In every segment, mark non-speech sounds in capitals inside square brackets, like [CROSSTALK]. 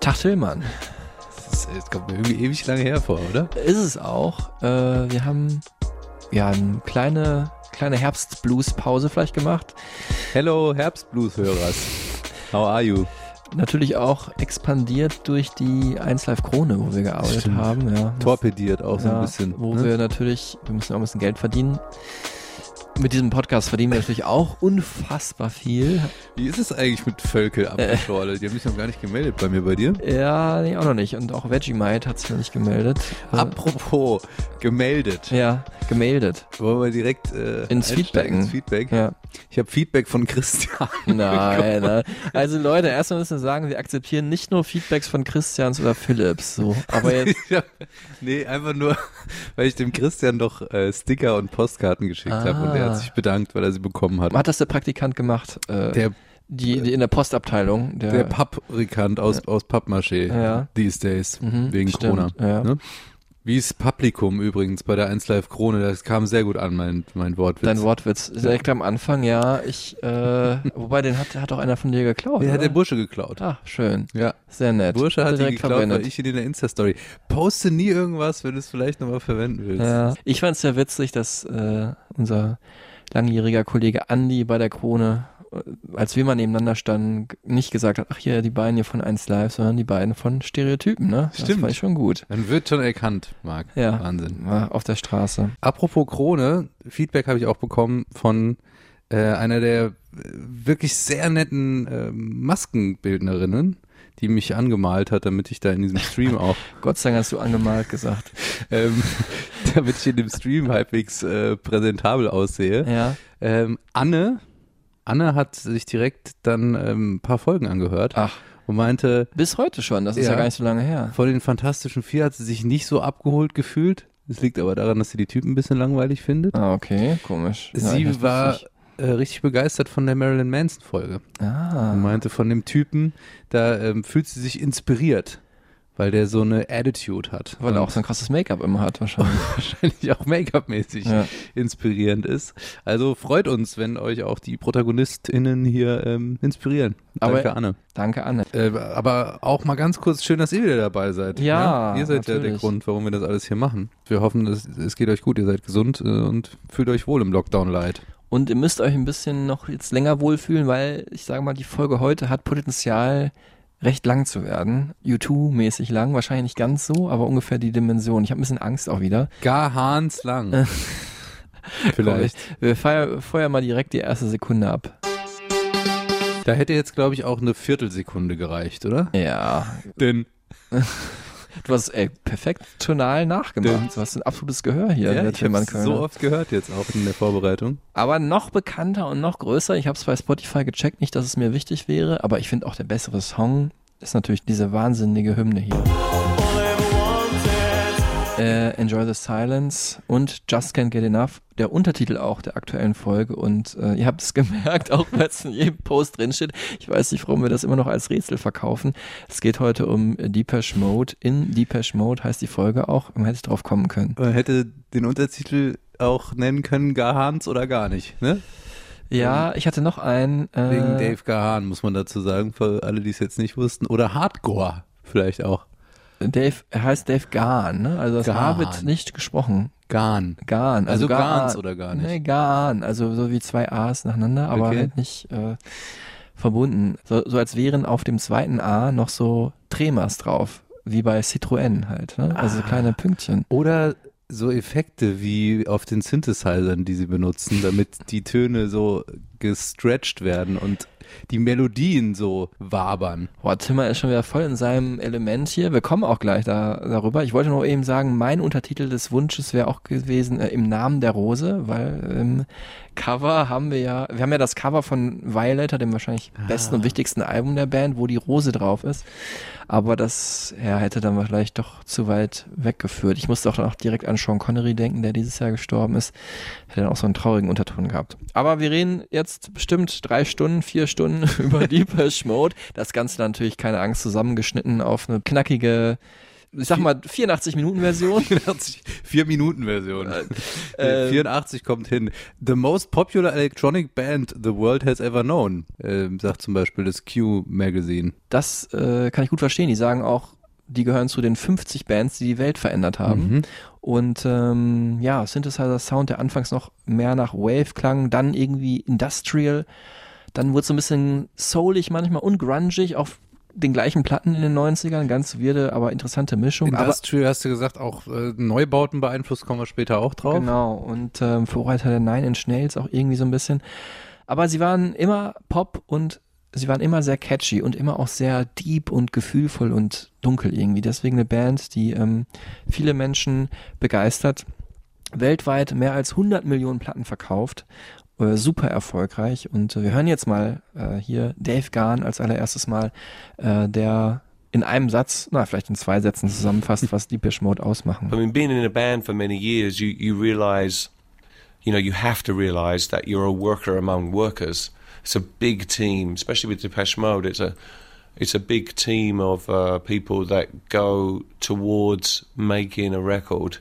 Tag Tillmann. Das, ist, das kommt mir irgendwie ewig lange her vor, oder? Ist es auch. Äh, wir haben ja eine kleine, kleine Herbstblues-Pause vielleicht gemacht. Hello Herbstblues-Hörers. How are you? Natürlich auch expandiert durch die 1 Live Krone, wo wir gearbeitet Stimmt. haben. Ja. Torpediert auch so ja, ein bisschen. Wo ne? wir natürlich, wir müssen auch ein bisschen Geld verdienen. Mit diesem Podcast verdienen wir natürlich auch unfassbar viel. Wie ist es eigentlich mit Völkel Apfelschorle? Die haben sich noch gar nicht gemeldet bei mir, bei dir. Ja, nee, auch noch nicht. Und auch Vegemite hat sich noch nicht gemeldet. Äh, Apropos, gemeldet. Ja, gemeldet. Wollen wir direkt äh, Ins Feedbacken. Ins Feedback. Ja. Ich habe Feedback von Christian. [LAUGHS] Nein, nein. Also Leute, erstmal müssen wir sagen, wir akzeptieren nicht nur Feedbacks von Christians oder Philips, so. Aber jetzt, [LAUGHS] hab- nee, einfach nur, weil ich dem Christian doch äh, Sticker und Postkarten geschickt habe und er hat sich bedankt, weil er sie bekommen hat. hat das der Praktikant gemacht? Äh, Der, die, die in der Postabteilung. Der, der Papprikant aus, aus Pappmaché Ja. these days, Mhm, wegen stimmt, Corona. ja. Ne? Wie ist Publikum übrigens bei der 1 Live Krone? Das kam sehr gut an, mein, mein Wortwitz. Dein Wortwitz. Direkt am Anfang, ja. Ich, äh, wobei den hat, hat auch einer von dir geklaut. Der hat der Bursche geklaut. Ach, schön. Ja, Sehr nett. Bursche hat direkt geklaut, weil verwendet. ich in der Insta-Story. Poste nie irgendwas, wenn du es vielleicht nochmal verwenden willst. Ja. Ich fand es sehr witzig, dass äh, unser langjähriger Kollege Andi bei der Krone, als wir mal nebeneinander standen, nicht gesagt hat, ach hier, die beiden hier von 1 Live, sondern die beiden von Stereotypen, ne? Das Stimmt. fand ich schon gut. Dann wird schon erkannt, Marc. Ja. Wahnsinn. War auf der Straße. Apropos Krone, Feedback habe ich auch bekommen von äh, einer der äh, wirklich sehr netten äh, Maskenbildnerinnen, die mich angemalt hat, damit ich da in diesem Stream [LAUGHS] auch, Gott sei Dank hast du angemalt gesagt. [LAUGHS] ähm, [LAUGHS] damit ich in dem Stream halbwegs äh, präsentabel aussehe. Ja. Ähm, Anne, Anne hat sich direkt dann ähm, ein paar Folgen angehört Ach, und meinte, bis heute schon, das ist ja, Ja. gar nicht so lange her. von den Fantastischen Vier hat sie sich nicht so abgeholt gefühlt. Das liegt aber daran, dass sie die Typen ein bisschen langweilig findet. Ah, okay, komisch. Ja, Sie das war äh, richtig begeistert von der Marilyn Manson Folge. ich. Ah. Und meinte von dem Typen, da ähm, fühlt sie sich inspiriert, weil der so eine Attitude hat. Weil er auch so ein krasses Make-up immer hat, wahrscheinlich. [LAUGHS] wahrscheinlich auch Make-up-mäßig Ja. inspirierend ist. Also freut uns, wenn euch auch die ProtagonistInnen hier ähm, inspirieren. Aber- Danke, Anne. Danke, Anne. Äh, aber auch mal ganz kurz schön, dass ihr wieder dabei seid. Ja, Ihr seid ja der natürlich. Grund, warum wir das alles hier machen. Wir hoffen, es, es geht euch gut, ihr seid gesund äh, und fühlt euch wohl im Lockdown-Light. Und ihr müsst euch ein bisschen noch jetzt länger wohlfühlen, weil ich sage mal, die Folge heute hat Potenzial, recht lang zu werden. U2-mäßig lang, wahrscheinlich nicht ganz so, aber ungefähr die Dimension. Ich habe ein bisschen Angst auch wieder. Gar Hans lang. [LAUGHS] Vielleicht. Wir feier, feuern mal direkt die erste Sekunde ab. Da hätte jetzt, glaube ich, auch eine Viertelsekunde gereicht, oder? Ja. Denn [LAUGHS] Du hast ey, perfekt tonal nachgemacht. Du hast ein absolutes Gehör hier ja, ich habe so oft gehört jetzt auch in der Vorbereitung. Aber noch bekannter und noch größer, ich habe es bei Spotify gecheckt, nicht, dass es mir wichtig wäre, aber ich finde auch der bessere Song ist natürlich diese wahnsinnige Hymne hier. Äh, Enjoy the Silence und Just Can't Get Enough, der Untertitel auch der aktuellen Folge und äh, ihr habt es [LAUGHS] gemerkt, auch weil es in jedem Post drin steht. Ich weiß nicht, warum wir das immer noch als Rätsel verkaufen. Es geht heute um Deepesh Mode. In Deepesh Mode heißt die Folge auch, man hätte drauf kommen können. Man hätte den Untertitel auch nennen können, gar Hans oder gar nicht, ne? Ja, ich hatte noch einen. Äh, Wegen Dave Gahan, muss man dazu sagen, für alle, die es jetzt nicht wussten. Oder Hardcore vielleicht auch. Dave, er heißt Dave Gahn, ne? Also das H Gahn. wird nicht gesprochen. Gahn. Gahn. Also Gahn. Gahns oder gar nicht? Nee, Gahn. Also so wie zwei A's nacheinander, aber Okay. halt nicht äh, verbunden. So, so als wären auf dem zweiten A noch so Tremors drauf. Wie bei Citroën halt, ne? Also Ah. kleine Pünktchen. Oder so Effekte wie auf den Synthesizern, die sie benutzen, damit die Töne so gestretched werden und die Melodien so wabern. Boah, Timmer ist schon wieder voll in seinem Element hier. Wir kommen auch gleich da, darüber. Ich wollte nur eben sagen, mein Untertitel des Wunsches wäre auch gewesen äh, im Namen der Rose, weil im Cover haben wir ja, wir haben ja das Cover von Violator, dem wahrscheinlich besten und wichtigsten Album der Band, wo die Rose drauf ist. Aber das ja, hätte dann vielleicht doch zu weit weggeführt. Ich musste auch noch direkt an Sean Connery denken, der dieses Jahr gestorben ist. Hätte dann auch so einen traurigen Unterton gehabt. Aber wir reden jetzt bestimmt drei Stunden, vier Stunden [LAUGHS] über Deepesh Mode. Das Ganze natürlich, keine Angst, zusammengeschnitten auf eine knackige ich sag mal 84 Minuten Version. 84, 4 Minuten Version. Äh, 84 kommt hin. The most popular electronic band the world has ever known, äh, sagt zum Beispiel das Q Magazine. Das äh, kann ich gut verstehen. Die sagen auch, die gehören zu den 50 Bands, die die Welt verändert haben. Mhm. Und ähm, ja, Synthesizer-Sound, der anfangs noch mehr nach Wave klang, dann irgendwie Industrial, dann wurde es so ein bisschen soulig manchmal und grungig auf den gleichen Platten in den 90ern, ganz weirde, aber interessante Mischung. Industrial hast du gesagt, auch äh, Neubauten beeinflusst, kommen wir später auch drauf. aber, genau, und ähm, Vorreiter der Nine Inch Nails auch irgendwie so ein bisschen. Aber sie waren immer Pop und sie waren immer sehr catchy und immer auch sehr deep und gefühlvoll und dunkel irgendwie. Deswegen eine Band, die ähm, viele Menschen begeistert. Weltweit mehr als 100 Millionen Platten verkauft. Äh, super erfolgreich. Und äh, wir hören jetzt mal äh, hier Dave Garn als allererstes Mal, äh, der in einem Satz, na, vielleicht in zwei Sätzen zusammenfasst, was Deepish Mode ausmachen. I mean, being in a band for many years, you, you realize, you know, you have to realize that you're a worker among workers. It's a big team, especially with Depeche Mode. It's a, it's a big team of uh, people that go towards making a record.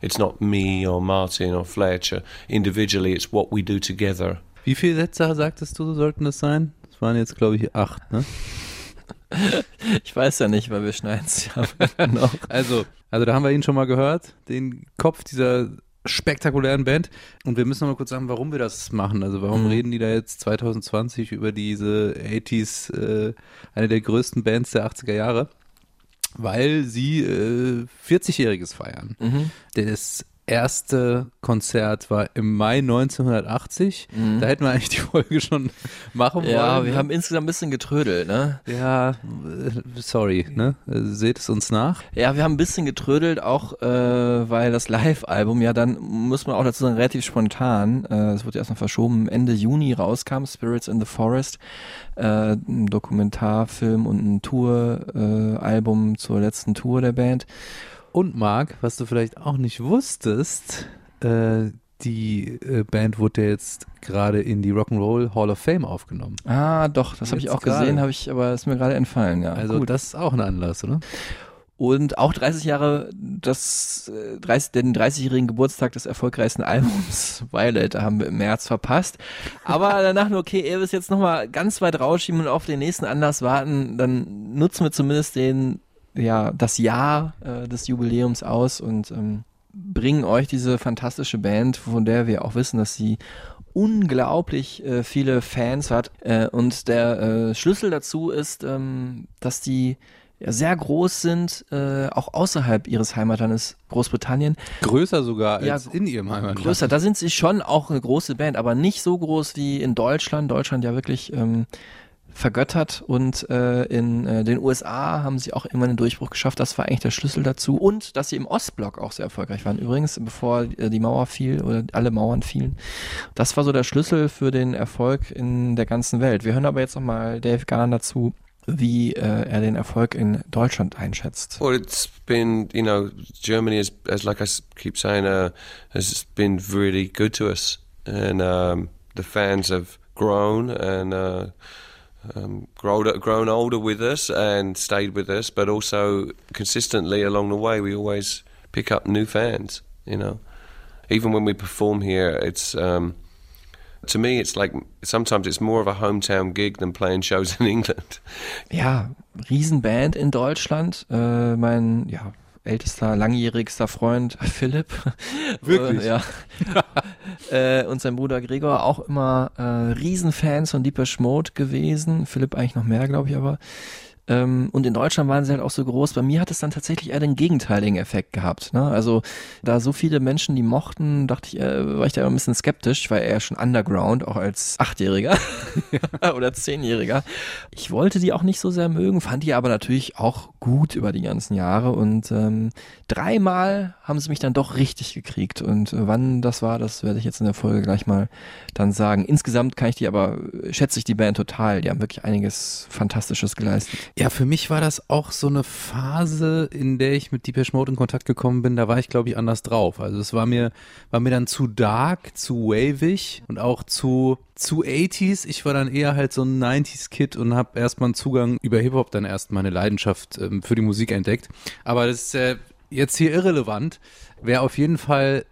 It's not me or Martin or Fletcher individually. It's what we do together. Wie viele Sätze sagtest du, sollten das sein? Das waren jetzt, glaube ich, acht, ne? [LAUGHS] Ich weiß ja nicht, weil wir schneiden es ja [LAUGHS] noch. Also, also da haben wir ihn schon mal gehört, den Kopf dieser spektakulären Band. Und wir müssen noch mal kurz sagen, warum wir das machen. Also warum Mhm. reden die da jetzt 2020 über diese 80s, äh, eine der größten Bands der 80er Jahre? Weil sie äh, 40-Jähriges feiern. Mhm. Das erste Konzert war im Mai 1980. Mhm. Da hätten wir eigentlich die Folge schon machen Ja, wollen. wir ne? haben insgesamt ein bisschen getrödelt, ne? Ja, äh, sorry, ne? Äh, Seht es uns nach. Ja, wir haben ein bisschen getrödelt, auch äh, weil das Live-Album ja dann, muss man auch dazu sagen, relativ spontan, äh, es wurde erst noch verschoben, Ende Juni rauskam, Spirits in the Forest, äh, ein Dokumentarfilm und ein Tour-Album äh, zur letzten Tour der Band. Und Marc, was du vielleicht auch nicht wusstest, äh, die äh, Band wurde jetzt gerade in die Rock'n'Roll Hall of Fame aufgenommen. Ah, doch, das habe ich auch gesehen, gerade. habe ich, aber ist mir gerade entfallen, ja. Also Gut. das ist auch ein Anlass, oder? Und auch 30 Jahre, das, äh, 30, den 30-jährigen Geburtstag des erfolgreichsten Albums [LAUGHS] Violet haben wir im März verpasst. Aber [LAUGHS] danach nur, okay, ihr wisst jetzt nochmal ganz weit rausschieben und auf den nächsten Anlass warten, dann nutzen wir zumindest den, ja, das Jahr äh, des Jubiläums aus und ähm, bringen euch diese fantastische Band, von der wir auch wissen, dass sie unglaublich äh, viele Fans hat. Äh, und der äh, Schlüssel dazu ist, ähm, dass die ja, sehr groß sind, äh, auch außerhalb ihres Heimatlandes Großbritannien. Größer sogar Ja, als in ihrem Heimatland. Größer, da sind sie schon auch eine große Band, aber nicht so groß wie in Deutschland. Deutschland ja wirklich ähm, vergöttert und äh, in äh, den USA haben sie auch immer einen Durchbruch geschafft. Das war eigentlich der Schlüssel dazu. Und dass sie im Ostblock auch sehr erfolgreich waren. Übrigens, bevor äh, die Mauer fiel oder alle Mauern fielen. Das war so der Schlüssel für den Erfolg in der ganzen Welt. Wir hören aber jetzt nochmal Dave Garn dazu, wie äh, er den Erfolg in Deutschland einschätzt. Well, it's been, you know, Germany has, as like I keep saying, uh, has been really good to us, and um, the fans have grown and uh, um, grown grown older with us and stayed with us, but also consistently along the way, we always pick up new fans. You know, even when we perform here, it's. Um, to me, it's like sometimes it's more of a hometown gig than playing shows in [LAUGHS] England. ja, Riesenband in Deutschland. Äh, mein ja, ältester, langjährigster Freund [LAUGHS] Philipp. Wirklich? Äh, ja. [LAUGHS] äh, und sein Bruder Gregor auch immer äh, Riesenfans von Deepesh Mode gewesen. Philipp eigentlich noch mehr, glaube ich, aber. Ähm, und in Deutschland waren sie halt auch so groß. Bei mir hat es dann tatsächlich eher den gegenteiligen Effekt gehabt. Ne? Also da so viele Menschen die mochten, dachte ich, äh, war ich da immer ein bisschen skeptisch, weil er schon Underground, auch als Achtjähriger [LAUGHS] oder Zehnjähriger. Ich wollte die auch nicht so sehr mögen, fand die aber natürlich auch gut über die ganzen Jahre und ähm, dreimal haben sie mich dann doch richtig gekriegt und äh, wann das war, das werde ich jetzt in der Folge gleich mal dann sagen. Insgesamt kann ich die aber, äh, schätze ich die Band total, die haben wirklich einiges Fantastisches geleistet. Ja, für mich war das auch so eine Phase, in der ich mit Deepesh Mode in Kontakt gekommen bin. Da war ich, glaube ich, anders drauf. Also es war mir, war mir dann zu dark, zu wavig und auch zu, zu 80s. Ich war dann eher halt so ein 90s-Kid und habe erstmal einen Zugang über Hip-Hop dann erst meine Leidenschaft ähm, für die Musik entdeckt. Aber das ist äh, jetzt hier irrelevant. Wer auf jeden Fall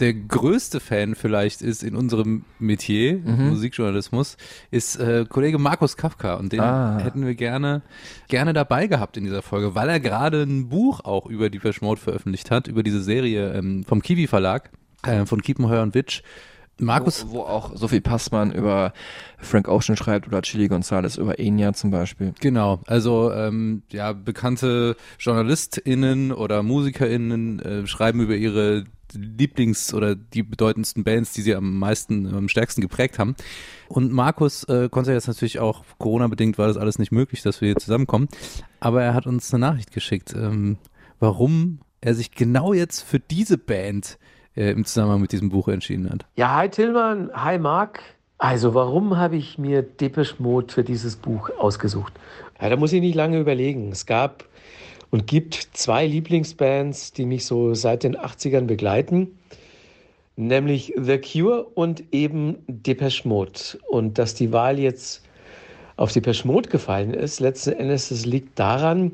der größte Fan vielleicht ist in unserem Metier, Mhm. Musikjournalismus, ist äh, Kollege Markus Kafka und den Ah. hätten wir gerne gerne dabei gehabt in dieser Folge, weil er gerade ein Buch auch über die Mode veröffentlicht hat, über diese Serie ähm, vom Kiwi Verlag, äh, von Kiepenheuer und Witsch. Markus, Wo, wo auch Sophie Passmann über Frank Ocean schreibt oder Chili Gonzalez über Enya zum Beispiel. Genau, also ähm, ja, bekannte JournalistInnen oder MusikerInnen äh, schreiben über ihre Lieblings- oder die bedeutendsten Bands, die sie am meisten, am stärksten geprägt haben. Und Markus äh, konnte jetzt natürlich auch, Corona-bedingt war das alles nicht möglich, dass wir hier zusammenkommen, aber er hat uns eine Nachricht geschickt, ähm, warum er sich genau jetzt für diese Band äh, im Zusammenhang mit diesem Buch entschieden hat. Ja, hi Tillmann, hi Marc. Also warum habe ich mir Depeche Mode für dieses Buch ausgesucht? Ja, da muss ich nicht lange überlegen. Es gab und gibt zwei Lieblingsbands, die mich so seit den 80ern begleiten, nämlich The Cure und eben Depeche Mode. Und dass die Wahl jetzt auf Depeche Mode gefallen ist, letzten Endes, das liegt daran,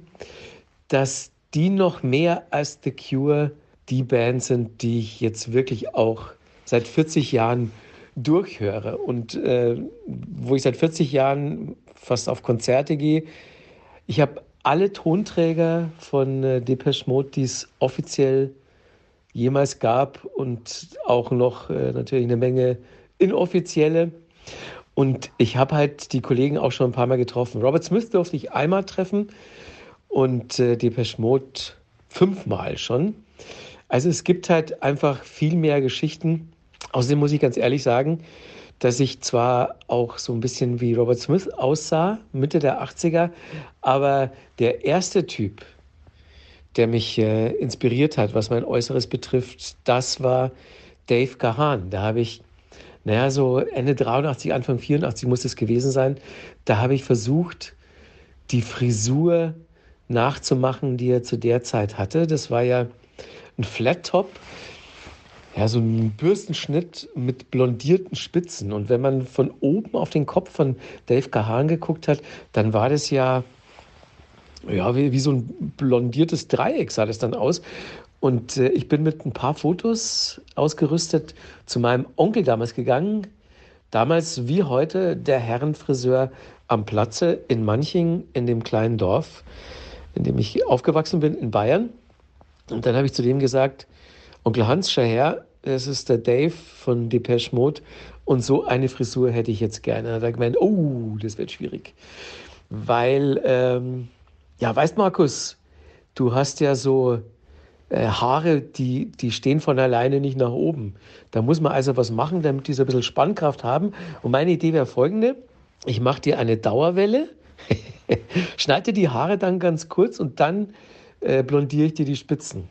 dass die noch mehr als The Cure die Band sind, die ich jetzt wirklich auch seit 40 Jahren durchhöre und äh, wo ich seit 40 Jahren fast auf Konzerte gehe. Ich habe alle Tonträger von äh, Depeche Mode, die es offiziell jemals gab und auch noch äh, natürlich eine Menge inoffizielle. Und ich habe halt die Kollegen auch schon ein paar Mal getroffen. Robert Smith durfte ich einmal treffen und äh, Depeche Mode fünfmal schon. Also es gibt halt einfach viel mehr Geschichten. Außerdem muss ich ganz ehrlich sagen, dass ich zwar auch so ein bisschen wie Robert Smith aussah, Mitte der 80er, aber der erste Typ, der mich äh, inspiriert hat, was mein Äußeres betrifft, das war Dave Gahan. Da habe ich, naja, so Ende 83, Anfang 84 muss es gewesen sein, da habe ich versucht, die Frisur nachzumachen, die er zu der Zeit hatte. Das war ja ein Flat Top, ja, so ein Bürstenschnitt mit blondierten Spitzen. Und wenn man von oben auf den Kopf von Dave Gahan geguckt hat, dann war das ja, ja wie, wie so ein blondiertes Dreieck sah das dann aus. Und äh, ich bin mit ein paar Fotos ausgerüstet zu meinem Onkel damals gegangen. Damals wie heute der Herrenfriseur am Platze in Manching, in dem kleinen Dorf, in dem ich aufgewachsen bin, in Bayern. Und dann habe ich zu dem gesagt, Onkel Hans, schau das ist der Dave von Depeche Mode und so eine Frisur hätte ich jetzt gerne. Da hat er gemeint, oh, das wird schwierig. Weil, ähm, ja, weißt Markus, du hast ja so äh, Haare, die, die stehen von alleine nicht nach oben. Da muss man also was machen, damit die so ein bisschen Spannkraft haben. Und meine Idee wäre folgende, ich mache dir eine Dauerwelle, [LAUGHS] schneide die Haare dann ganz kurz und dann äh, blondiere ich dir die Spitzen.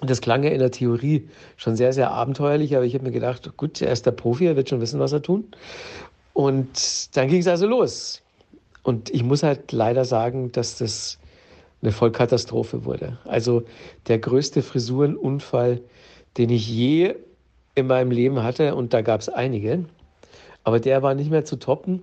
Das klang ja in der Theorie schon sehr, sehr abenteuerlich, aber ich habe mir gedacht, gut, er ist der Profi, er wird schon wissen, was er tun. Und dann ging es also los. Und ich muss halt leider sagen, dass das eine Vollkatastrophe wurde. Also der größte Frisurenunfall, den ich je in meinem Leben hatte, und da gab es einige, aber der war nicht mehr zu toppen.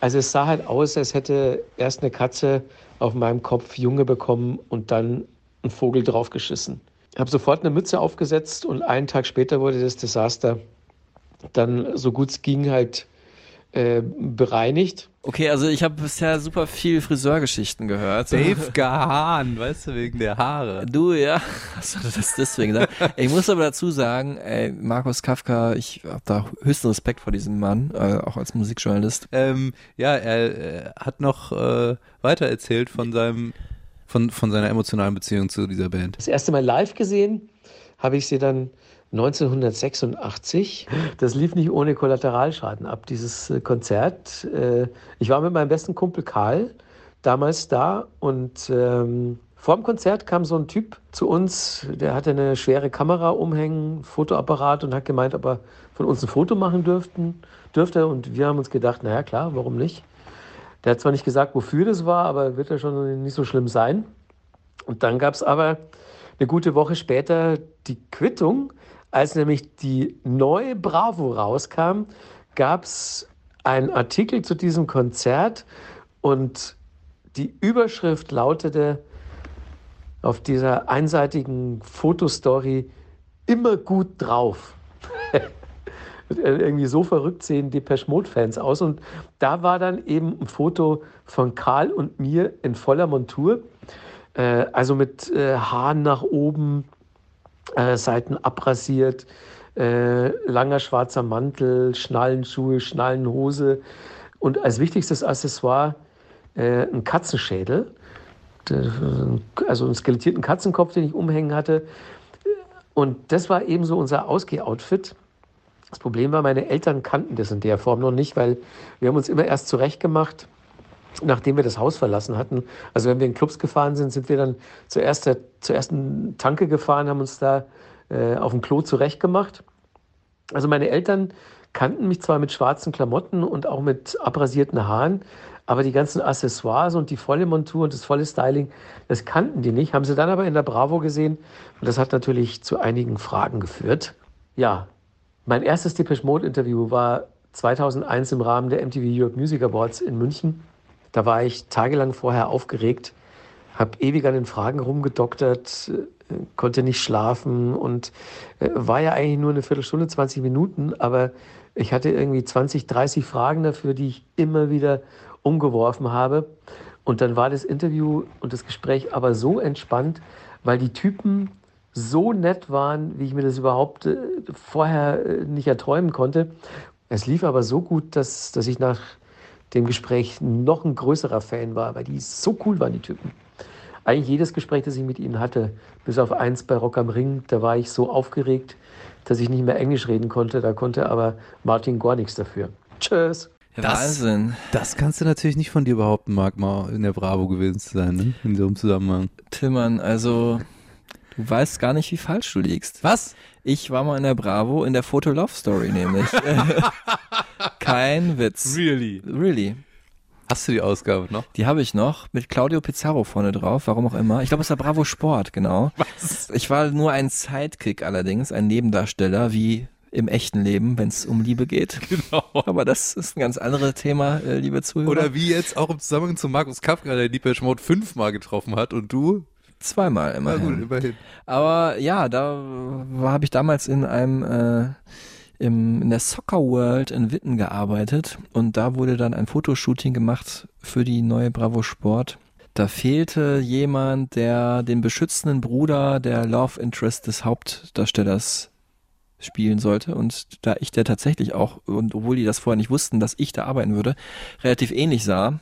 Also es sah halt aus, als hätte erst eine Katze auf meinem Kopf Junge bekommen und dann ein Vogel draufgeschissen. Ich habe sofort eine Mütze aufgesetzt und einen Tag später wurde das Desaster dann so gut es ging halt äh, bereinigt. Okay, also ich habe bisher super viel Friseurgeschichten gehört. Dave Gahan, weißt du, wegen der Haare. Du, ja. Hast du das deswegen gesagt? Ich muss aber dazu sagen, ey, Markus Kafka, ich habe da höchsten Respekt vor diesem Mann, äh, auch als Musikjournalist. Ähm, ja, er äh, hat noch äh, weiter erzählt von seinem, von, von seiner emotionalen Beziehung zu dieser Band. Das erste Mal live gesehen habe ich sie dann 1986. Das lief nicht ohne Kollateralschaden ab, dieses äh, Konzert. Äh, ich war mit meinem besten Kumpel Karl damals da und ähm, vor dem Konzert kam so ein Typ zu uns, der hatte eine schwere Kamera umhängen, Fotoapparat und hat gemeint, ob er von uns ein Foto machen dürften, dürfte. Und wir haben uns gedacht, naja klar, warum nicht? Der hat zwar nicht gesagt, wofür das war, aber wird ja schon nicht so schlimm sein. Und dann gab es aber eine gute Woche später die Quittung, als nämlich die neue Bravo rauskam, gab es einen Artikel zu diesem Konzert und die Überschrift lautete auf dieser einseitigen Fotostory immer gut drauf. [LAUGHS] Irgendwie so verrückt sehen Depeche Mode-Fans aus. Und da war dann eben ein Foto von Karl und mir in voller Montur. Äh, also mit äh, Haaren nach oben, äh, Seiten abrasiert, äh, langer schwarzer Mantel, Schnallenschuhe, Schnallenhose und als wichtigstes Accessoire äh, ein Katzenschädel, also einen skelettierten Katzenkopf, den ich umhängen hatte. Und das war eben so unser Ausgeh-Outfit. Das Problem war, meine Eltern kannten das in der Form noch nicht, weil wir haben uns immer erst zurechtgemacht, nachdem wir das Haus verlassen hatten. Also wenn wir in Clubs gefahren sind, sind wir dann zuerst der, zur ersten Tanke gefahren, haben uns da äh, auf dem Klo zurechtgemacht. Also meine Eltern kannten mich zwar mit schwarzen Klamotten und auch mit abrasierten Haaren, aber die ganzen Accessoires und die volle Montur und das volle Styling, das kannten die nicht, haben sie dann aber in der Bravo gesehen und das hat natürlich zu einigen Fragen geführt. Ja, mein erstes Depeche Mode Interview war 2001 im Rahmen der MTV Europe Music Awards in München. Da war ich tagelang vorher aufgeregt, habe ewig an den Fragen rumgedoktert, äh, konnte nicht schlafen und äh, war ja eigentlich nur eine Viertelstunde, 20 Minuten, aber ich hatte irgendwie 20, 30 Fragen dafür, die ich immer wieder umgeworfen habe. Und dann war das Interview und das Gespräch aber so entspannt, weil die Typen so nett waren, wie ich mir das überhaupt äh, vorher äh, nicht erträumen konnte. Es lief aber so gut, dass, dass ich nach dem Gespräch noch ein größerer Fan war, weil die so cool waren, die Typen. Eigentlich jedes Gespräch, das ich mit ihnen hatte, bis auf eins bei Rock am Ring, da war ich so aufgeregt, dass ich nicht mehr Englisch reden konnte. Da konnte aber Martin gar nichts dafür. Tschüss. Ja, Wahnsinn. Das kannst du natürlich nicht von dir behaupten, Marc, mal in der Bravo gewesen zu sein, ne? in so einem Zusammenhang. Tillmann, also du weißt gar nicht, wie falsch du liegst. Was? Ich war mal in der Bravo in der Foto Love Story nämlich. [LAUGHS] Kein Witz. Really? Really. Hast du die Ausgabe noch? Die habe ich noch mit Claudio Pizarro vorne drauf, warum auch immer. Ich glaube, es war Bravo Sport, genau. Was? Ich war nur ein Sidekick allerdings, ein Nebendarsteller, wie im echten Leben, wenn es um Liebe geht. Genau. Aber das ist ein ganz anderes Thema, äh, liebe Zuhörer. Oder wie jetzt auch im Zusammenhang zu Markus Kafka, der Deepesh Mode fünfmal getroffen hat und du? Zweimal Na immerhin. gut, immerhin. Aber ja, da habe ich damals in einem äh, im, in der Soccer World in Witten gearbeitet und da wurde dann ein Fotoshooting gemacht für die neue Bravo Sport. Da fehlte jemand, der den beschützenden Bruder der Love Interest des Hauptdarstellers spielen sollte und da ich der tatsächlich auch, und obwohl die das vorher nicht wussten, dass ich da arbeiten würde, relativ ähnlich sah,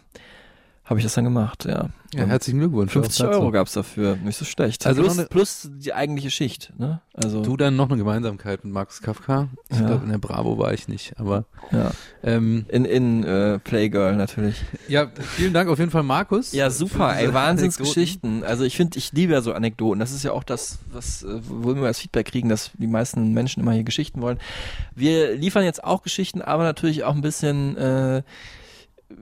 habe ich das dann gemacht, ja. Ja, herzlichen Glückwunsch. 50 auch dazu. Euro gab's dafür, nicht so schlecht. Also plus, plus die eigentliche Schicht, ne? Also Du dann noch eine Gemeinsamkeit mit Markus Kafka. Ich Ja. glaube, in der Bravo war ich nicht, aber ja. ähm, in in äh, Playgirl natürlich. ja, vielen Dank auf jeden Fall, Markus. Ja, super, ey, Wahnsinnsgeschichten. Also ich finde, ich liebe ja so Anekdoten. Das ist ja auch das, was, äh, wo wir das Feedback kriegen, dass die meisten Menschen immer hier Geschichten wollen. Wir liefern jetzt auch Geschichten, aber natürlich auch ein bisschen äh,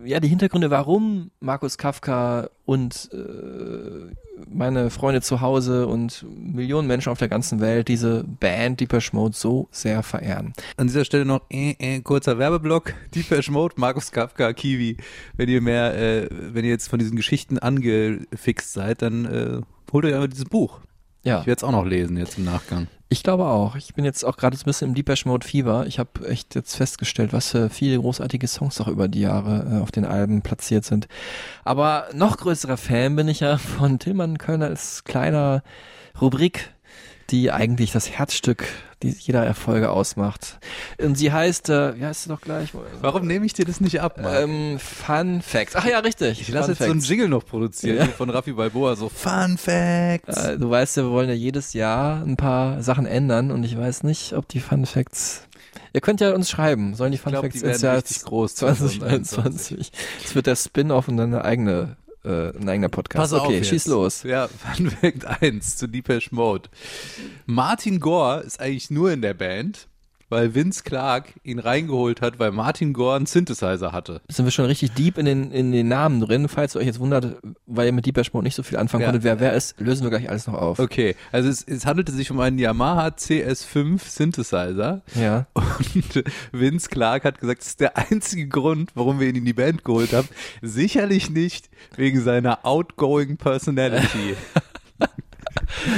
ja, die Hintergründe, warum Markus Kafka und äh, meine Freunde zu Hause und Millionen Menschen auf der ganzen Welt diese Band Deepesh Mode so sehr verehren. An dieser Stelle noch äh, äh, kurzer Werbeblock. [LAUGHS] Deepesh Mode, Markus Kafka, Kiwi. Wenn ihr mehr, äh, wenn ihr jetzt von diesen Geschichten angefixt seid, dann äh, holt euch einfach dieses Buch. Ja. Ich werde es auch noch lesen jetzt im Nachgang. Ich glaube auch. Ich bin jetzt auch gerade so ein bisschen im Deepesh Mode Fieber. Ich habe echt jetzt festgestellt, was für viele großartige Songs auch über die Jahre äh, auf den Alben platziert sind. Aber noch größerer Fan bin ich ja von Tillmann Kölner als kleiner Rubrik, die eigentlich das Herzstück die jeder Erfolge ausmacht. Und sie heißt, äh, wie heißt sie doch gleich? Warum nehme ich dir das nicht ab, Marc? Ähm, Fun Facts. Ach ja, richtig. ich lasse jetzt so einen. Jingle noch produzieren Ja. von Raffi Balboa, so Fun Facts. Äh, du weißt ja, wir wollen ja jedes Jahr ein paar Sachen ändern und ich weiß nicht, ob die Fun Facts. Ihr könnt ja uns schreiben, sollen die Fun glaub, Facts die ins Jahr groß 2021. Es wird der Spin-off und dann eine eigene, äh, ein eigener Podcast. Pass auf okay, jetzt. schieß los. Ja, [LAUGHS] Fun Fact 1 zu Deepesh Mode. Martin Gore ist eigentlich nur in der Band, weil Vince Clark ihn reingeholt hat, weil Martin Gore einen Synthesizer hatte. Sind wir schon richtig deep in den, in den Namen drin. Falls ihr euch jetzt wundert, weil ihr mit Deepesh Mode nicht so viel anfangen Ja. konntet, wer wer ist, lösen wir gleich alles noch auf. Okay, also es, es handelte sich um einen Yamaha CS5 Synthesizer Ja. und [LAUGHS] Vince Clark hat gesagt, das ist der einzige Grund, warum wir ihn in die Band geholt haben. Sicherlich nicht wegen seiner outgoing Personality. [LAUGHS]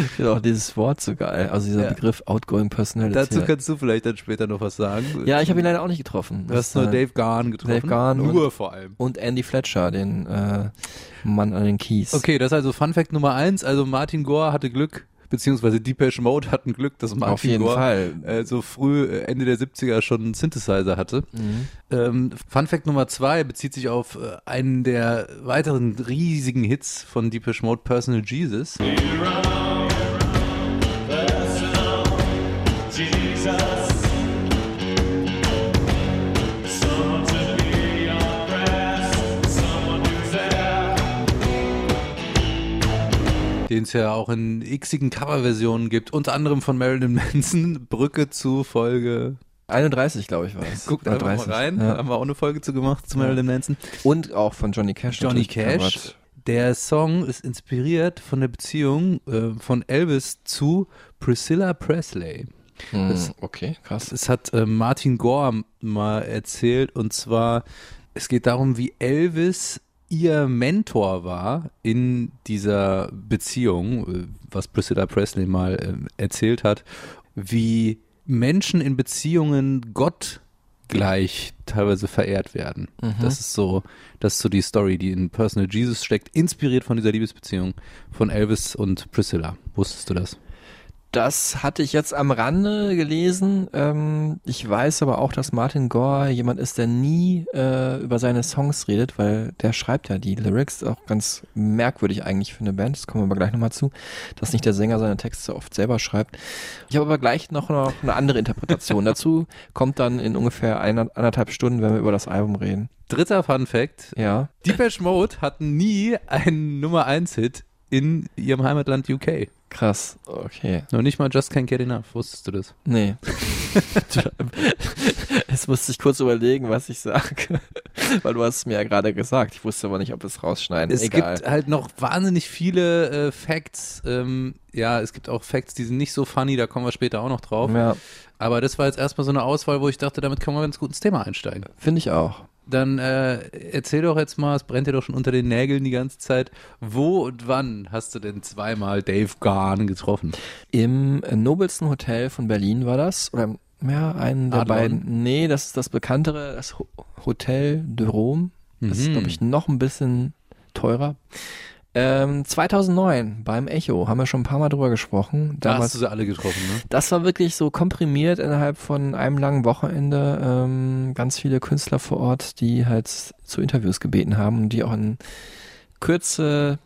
Ich finde auch dieses Wort so geil. Also dieser Ja. Begriff Outgoing Personality. Dazu kannst du vielleicht dann später noch was sagen. ja, ich habe ihn leider auch nicht getroffen. Du hast nur äh, Dave Garn getroffen. Dave Garn Nur und- vor allem. Und Andy Fletcher, den äh, Mann an den Keys. Okay, das ist also Fun Fact Nummer eins. Also Martin Gore hatte Glück, beziehungsweise Depeche Mode hatten Glück, dass Martin Auf jeden Gore Fall. äh, so früh, äh, Ende der 70er schon einen Synthesizer hatte. Mhm. Ähm, Fun Fact Nummer zwei bezieht sich auf äh, einen der weiteren riesigen Hits von Depeche Mode, Personal Jesus. Den es ja auch in x-igen Coverversionen gibt, unter anderem von Marilyn Manson, [LAUGHS] Brücke zu Folge 31, glaube ich, war es. Guckt einfach mal 30. rein. Ja. Haben wir auch eine Folge zu gemacht zu Marilyn Manson. Und auch von Johnny Cash. Johnny natürlich Cash. gecovert. Der Song ist inspiriert von der Beziehung äh, von Elvis zu Priscilla Presley. Hm, Das- okay, krass. Es hat äh, Martin Gore mal erzählt und zwar, es geht darum, wie Elvis ihr Mentor war in dieser Beziehung, was Priscilla Presley mal äh, erzählt hat, wie Menschen in Beziehungen Gott gleich teilweise verehrt werden. Mhm. Das ist so, das ist so die Story, die in Personal Jesus steckt, inspiriert von dieser Liebesbeziehung von Elvis und Priscilla. Wusstest du das? Das hatte ich jetzt am Rande gelesen. Ähm, ich weiß aber auch, dass Martin Gore jemand ist, der nie äh, über seine Songs redet, weil der schreibt ja die Lyrics. Auch ganz merkwürdig eigentlich für eine Band. Das kommen wir aber gleich nochmal zu, dass nicht der Sänger seine Texte oft selber schreibt. Ich habe aber gleich noch, noch eine andere Interpretation. [LAUGHS] Dazu kommt dann in ungefähr einer, anderthalb Stunden, wenn wir über das Album reden. Dritter Fun Fact. Ja. Depeche Mode hatten nie einen Nummer 1 Hit in ihrem Heimatland UK. Krass. Okay. Noch nicht mal Just Can't Get Enough. Wusstest du das? Nee. [LAUGHS] Jetzt musste ich kurz überlegen, was ich sage. Weil du hast es mir ja gerade gesagt. Ich wusste aber nicht, ob wir es rausschneiden. Es Egal. gibt halt noch wahnsinnig viele äh, Facts. Ähm, ja, es gibt auch Facts, die sind nicht so funny, da kommen wir später auch noch drauf. ja, Aber das war jetzt erstmal so eine Auswahl, wo ich dachte, damit kann man ganz gut ins Thema einsteigen. finde ich auch. Dann äh, erzähl doch jetzt mal, es brennt dir doch schon unter den Nägeln die ganze Zeit. Wo und wann hast du denn zweimal Dave Garn getroffen? Im nobelsten Hotel von Berlin war das. Oder ja, einen der Adlon? beiden. Nee, das ist das bekanntere, das Ho Hotel de Rome. Das ist, Mhm. glaube ich, noch ein bisschen teurer. Ähm, 2009 beim Echo haben wir schon ein paar Mal drüber gesprochen. Da hast Damals du sie alle getroffen, ne? Das war wirklich so komprimiert innerhalb von einem langen Wochenende. Ähm, ganz viele Künstler vor Ort, die halt zu Interviews gebeten haben und die auch in Kürze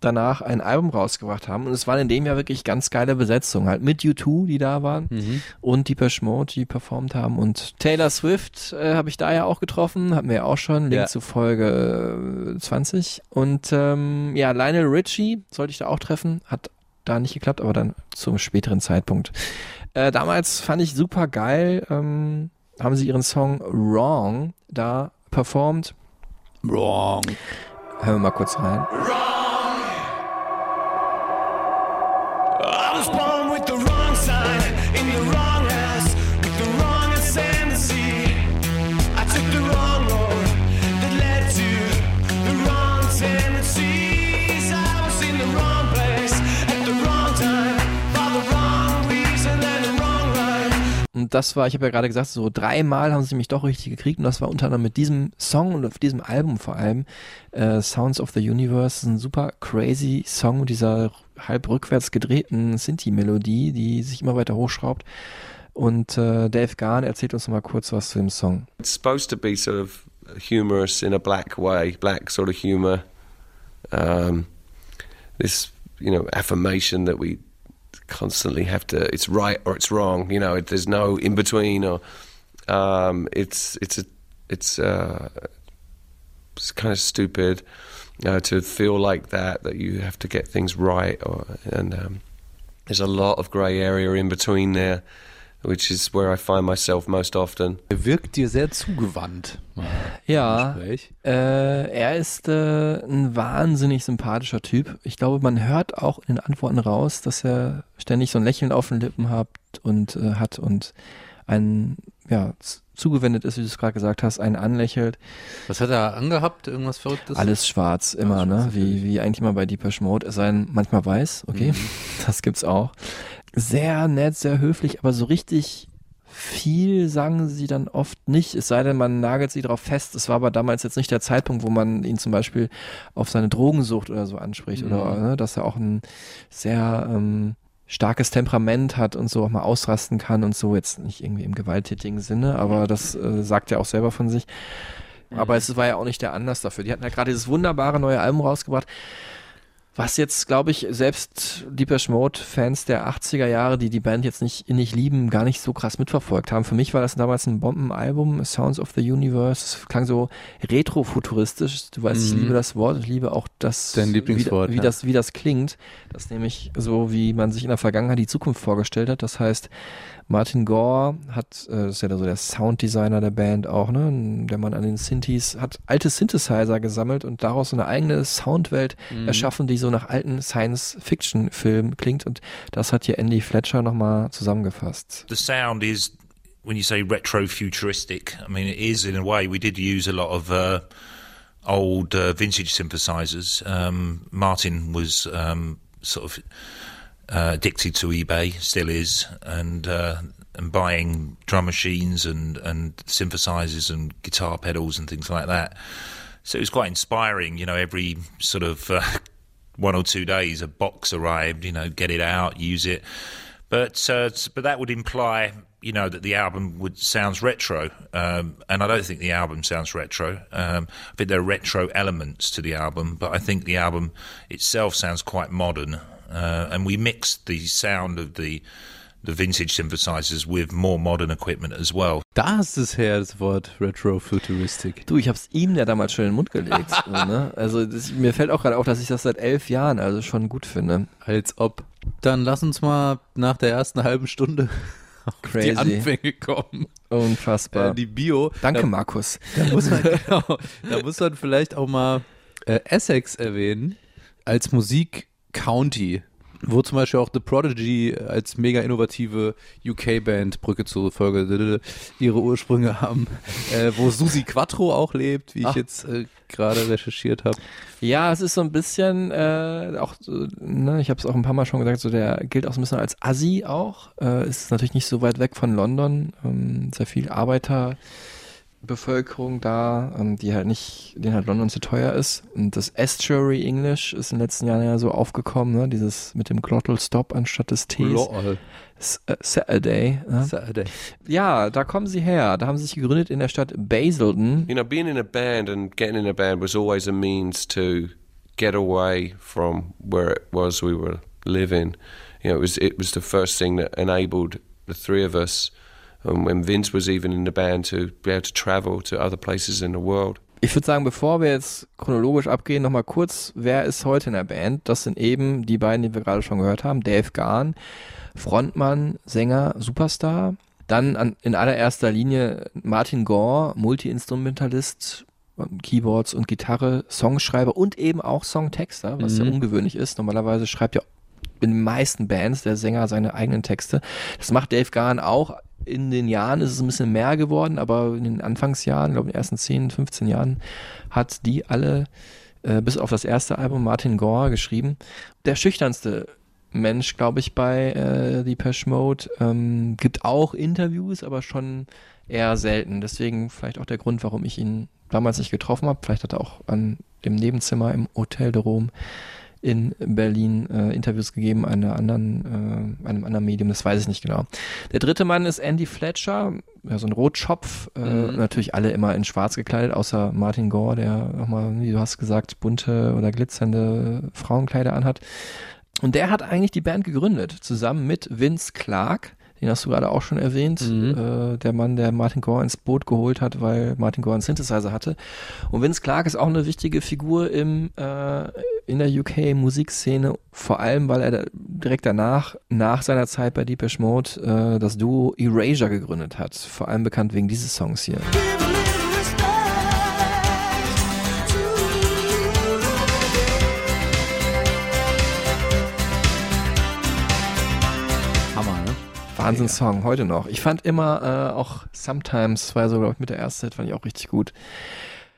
danach ein Album rausgebracht haben. Und es waren in dem Jahr wirklich ganz geile Besetzungen, halt mit U2, die da waren Mhm. und Deepesh Mode, die performt haben. Und Taylor Swift äh, habe ich da ja auch getroffen, hatten wir ja auch schon, Link Ja. zu Folge äh, 20. Und ähm, ja, Lionel Richie sollte ich da auch treffen, hat da nicht geklappt, aber dann zum späteren Zeitpunkt. Äh, damals fand ich super geil, ähm, haben sie ihren Song Wrong da performt. Wrong. Hören wir mal kurz rein. I Und das war, ich habe ja gerade gesagt, so dreimal haben sie mich doch richtig gekriegt und das war unter anderem mit diesem Song und auf diesem Album vor allem äh, Sounds of the Universe, ein super crazy Song mit dieser halb rückwärts gedrehten Sinti-Melodie, die sich immer weiter hochschraubt. Und äh, Dave Garn erzählt uns mal kurz was zu dem Song. It's supposed to be sort of humorous in a black way, black sort of humor. Um, this, you know, affirmation that we constantly have to. It's right or it's wrong. You know, it, there's no in between. Or um, it's it's a it's uh, it's kind of stupid uh, to feel like that that you have to get things right. Or and um, there's a lot of grey area in between there. Which is where I find myself most often. Er wirkt dir sehr zugewandt. mal Ja, äh, er ist äh, ein wahnsinnig sympathischer Typ. Ich glaube, man hört auch in den Antworten raus, dass er ständig so ein Lächeln auf den Lippen hat und äh, hat und einen ja zugewendet ist, wie du es gerade gesagt hast, einen anlächelt. Was hat er angehabt? Irgendwas Verrücktes? Alles schwarz, immer, Alles schwarz, ne? Wie, wie eigentlich immer bei Deepesh Mode. Es sei denn, manchmal weiß, okay. Mhm. [LAUGHS] Das gibt's auch. Sehr nett, sehr höflich, aber so richtig viel sagen sie dann oft nicht, es sei denn, man nagelt sie darauf fest. Es war aber damals jetzt nicht der Zeitpunkt, wo man ihn zum Beispiel auf seine Drogensucht oder so anspricht Mhm. oder ne, dass er auch ein sehr ähm, starkes Temperament hat und so auch mal ausrasten kann und so, jetzt nicht irgendwie im gewalttätigen Sinne, aber das äh, sagt er auch selber von sich. Aber es war ja auch nicht der Anlass dafür. Die hatten ja gerade dieses wunderbare neue Album rausgebracht, was jetzt, glaube ich, selbst Deepesh Mode-Fans der 80er Jahre, die die Band jetzt nicht innig lieben, gar nicht so krass mitverfolgt haben. Für mich war das damals ein Bombenalbum, Sounds of the Universe. Klang so retrofuturistisch. Du weißt, ich Mhm. liebe das Wort, ich liebe auch das, Dein Lieblingswort, wie, wie, ja. das, wie das klingt. Das nämlich so, wie man sich in der Vergangenheit die Zukunft vorgestellt hat. Das heißt, Martin Gore hat, äh, das ist ja so der Sounddesigner der Band auch, ne? Der Mann an den Synthes, hat alte Synthesizer gesammelt und daraus so eine eigene Soundwelt Mhm. erschaffen, die so nach alten Science-Fiction-Filmen klingt. Und das hat hier Andy Fletcher nochmal zusammengefasst. the sound is when you say retro futuristic i mean it is in a way we did use a lot of uh, old uh, vintage synthesizers um, martin was um, sort of uh, addicted to ebay still is and uh, and buying drum machines and and synthesizers and guitar pedals and things like that. So it was quite inspiring you know every sort of uh, [LAUGHS] one or two days a box arrived you know get it out use it. But uh, but that would imply you know that the album would sounds retro. Um, and I don't think the album sounds retro. Um, I think there are retro elements to the album but I think the album itself sounds quite modern uh, and we mixed the sound of the the vintage synthesizers with more modern equipment as well Da ist es her, das Wort Retro-Futuristic. Du, ich hab's ihm ja damals schon in den Mund gelegt. [LAUGHS] so, ne? Also das, mir fällt auch gerade auf, dass ich das seit elf Jahren also schon gut finde. Als ob. Dann lass uns mal nach der ersten halben Stunde [LAUGHS] Crazy. die Anfänge kommen. Unfassbar. Äh, die Bio. Danke, Da- Markus. [LAUGHS] Da muss man, genau, da muss man vielleicht auch mal äh, Essex erwähnen als Musik-County, wo zum Beispiel auch The Prodigy als mega innovative UK-Band, Brücke zur Folge, ihre Ursprünge haben, [LAUGHS] äh, wo Susi Quattro auch lebt, wie ich Ach. jetzt äh, gerade recherchiert habe. Ja, es ist so ein bisschen, äh, auch, ne, ich habe es auch ein paar Mal schon gesagt, so der gilt auch so ein bisschen als Assi auch. Äh, ist natürlich nicht so weit weg von London. Ähm, sehr viel Arbeiterbevölkerung da, ähm, die halt nicht, denen halt London zu teuer ist. Und das Estuary English ist in den letzten Jahren ja so aufgekommen, ne? Dieses mit dem Glottal Stop anstatt des Ts. Lol. S äh, Saturday. Ne? Saturday. Ja, da kommen sie her. Da haben sie sich gegründet in der Stadt Basildon. You know, being in a band and getting in a band was always a means to get away from where it was we were living. You know, it was it was the first thing that enabled the three of us, and when Vince was even in the band, to be able to travel to other places in the world. Ich würde sagen, bevor wir jetzt chronologisch abgehen, nochmal kurz, wer ist heute in der Band? Das sind eben die beiden, die wir gerade schon gehört haben. Dave Gahn, Frontmann, Sänger, Superstar. Dann an, in allererster Linie Martin Gore, Multi-Instrumentalist, Keyboards und Gitarre, Songschreiber und eben auch Songtexter, was Mhm. ja ungewöhnlich ist. Normalerweise schreibt ja in den meisten Bands der Sänger seine eigenen Texte. Das macht Dave Gahn auch. In den Jahren ist es ein bisschen mehr geworden, aber in den Anfangsjahren, glaube ich, in den ersten 10, 15 Jahren, hat die alle, äh, bis auf das erste Album, Martin Gore geschrieben. Der schüchternste Mensch, glaube ich, bei äh, Depeche Mode. Ähm, gibt auch Interviews, aber schon eher selten. Deswegen vielleicht auch der Grund, warum ich ihn damals nicht getroffen habe. Vielleicht hat er auch an dem Nebenzimmer im Hotel de Rome in Berlin äh, Interviews gegeben, einer anderen, äh, einem anderen Medium, das weiß ich nicht genau. Der dritte Mann ist Andy Fletcher, ja, so ein Rotschopf, äh, Mhm. natürlich alle immer in schwarz gekleidet, außer Martin Gore, der nochmal, wie du hast gesagt, bunte oder glitzernde Frauenkleider anhat. Und der hat eigentlich die Band gegründet, zusammen mit Vince Clark, den hast du gerade auch schon erwähnt, Mhm. äh, der Mann, der Martin Gore ins Boot geholt hat, weil Martin Gore einen Synthesizer hatte. Und Vince Clark ist auch eine wichtige Figur im, äh, in der UK-Musikszene, vor allem, weil er da direkt danach, nach seiner Zeit bei Deepish Mode, äh, das Duo Erasure gegründet hat. Vor allem bekannt wegen dieses Songs hier. Wahnsinnssong, heute noch. Ich fand immer äh, auch Sometimes, war so, glaube ich, mit der ersten Hit, fand ich auch richtig gut.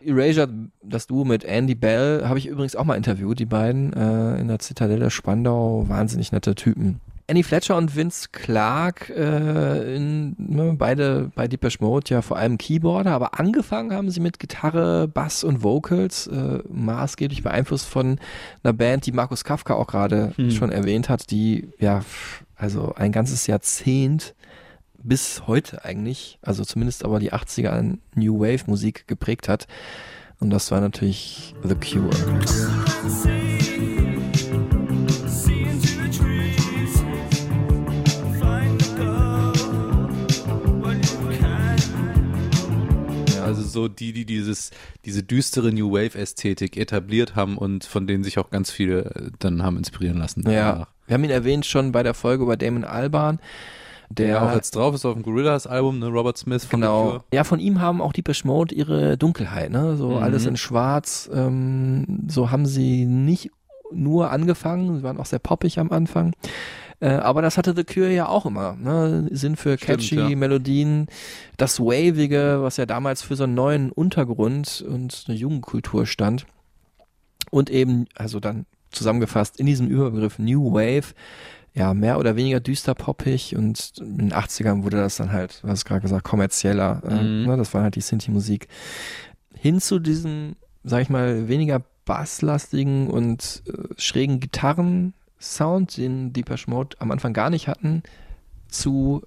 Erasure, das Duo mit Andy Bell, habe ich übrigens auch mal interviewt, die beiden, äh, in der Zitadelle Spandau, wahnsinnig nette Typen. Annie Fletcher und Vince Clark, äh, in, ne, beide bei Deepesh Mode ja vor allem Keyboarder, aber angefangen haben sie mit Gitarre, Bass und Vocals, äh, maßgeblich beeinflusst von einer Band, die Markus Kafka auch gerade Hm. schon erwähnt hat, die ja, also ein ganzes Jahrzehnt bis heute eigentlich, also zumindest aber die 80er an New Wave Musik geprägt hat. Und das war natürlich The Cure. Ja, also so die, die dieses, diese düstere New Wave Ästhetik etabliert haben und von denen sich auch ganz viele äh, dann haben inspirieren lassen. Ja, danach. Wir haben ihn erwähnt schon bei der Folge über Damon Albarn. Der, Der auch jetzt drauf ist auf dem Gorillas Album, ne, Robert Smith von Genau. Ja, von ihm haben auch die Mode ihre Dunkelheit, ne? So Mhm. alles in Schwarz. Ähm, so haben sie nicht nur angefangen, sie waren auch sehr poppig am Anfang. Äh, aber das hatte The Cure ja auch immer. Ne? Sinn für Stimmt, catchy ja. Melodien, das Wavige, was ja damals für so einen neuen Untergrund und eine Jugendkultur stand. Und eben, also dann zusammengefasst in diesem Überbegriff New Wave, ja, mehr oder weniger düster poppig und in den 80ern wurde das dann halt, was gerade gesagt, kommerzieller. Äh, Mhm. ne, das war halt die Sinti-Musik. Hin zu diesem, sag ich mal, weniger basslastigen und äh, schrägen Gitarren-Sound, den Deepesh Mode am Anfang gar nicht hatten, zu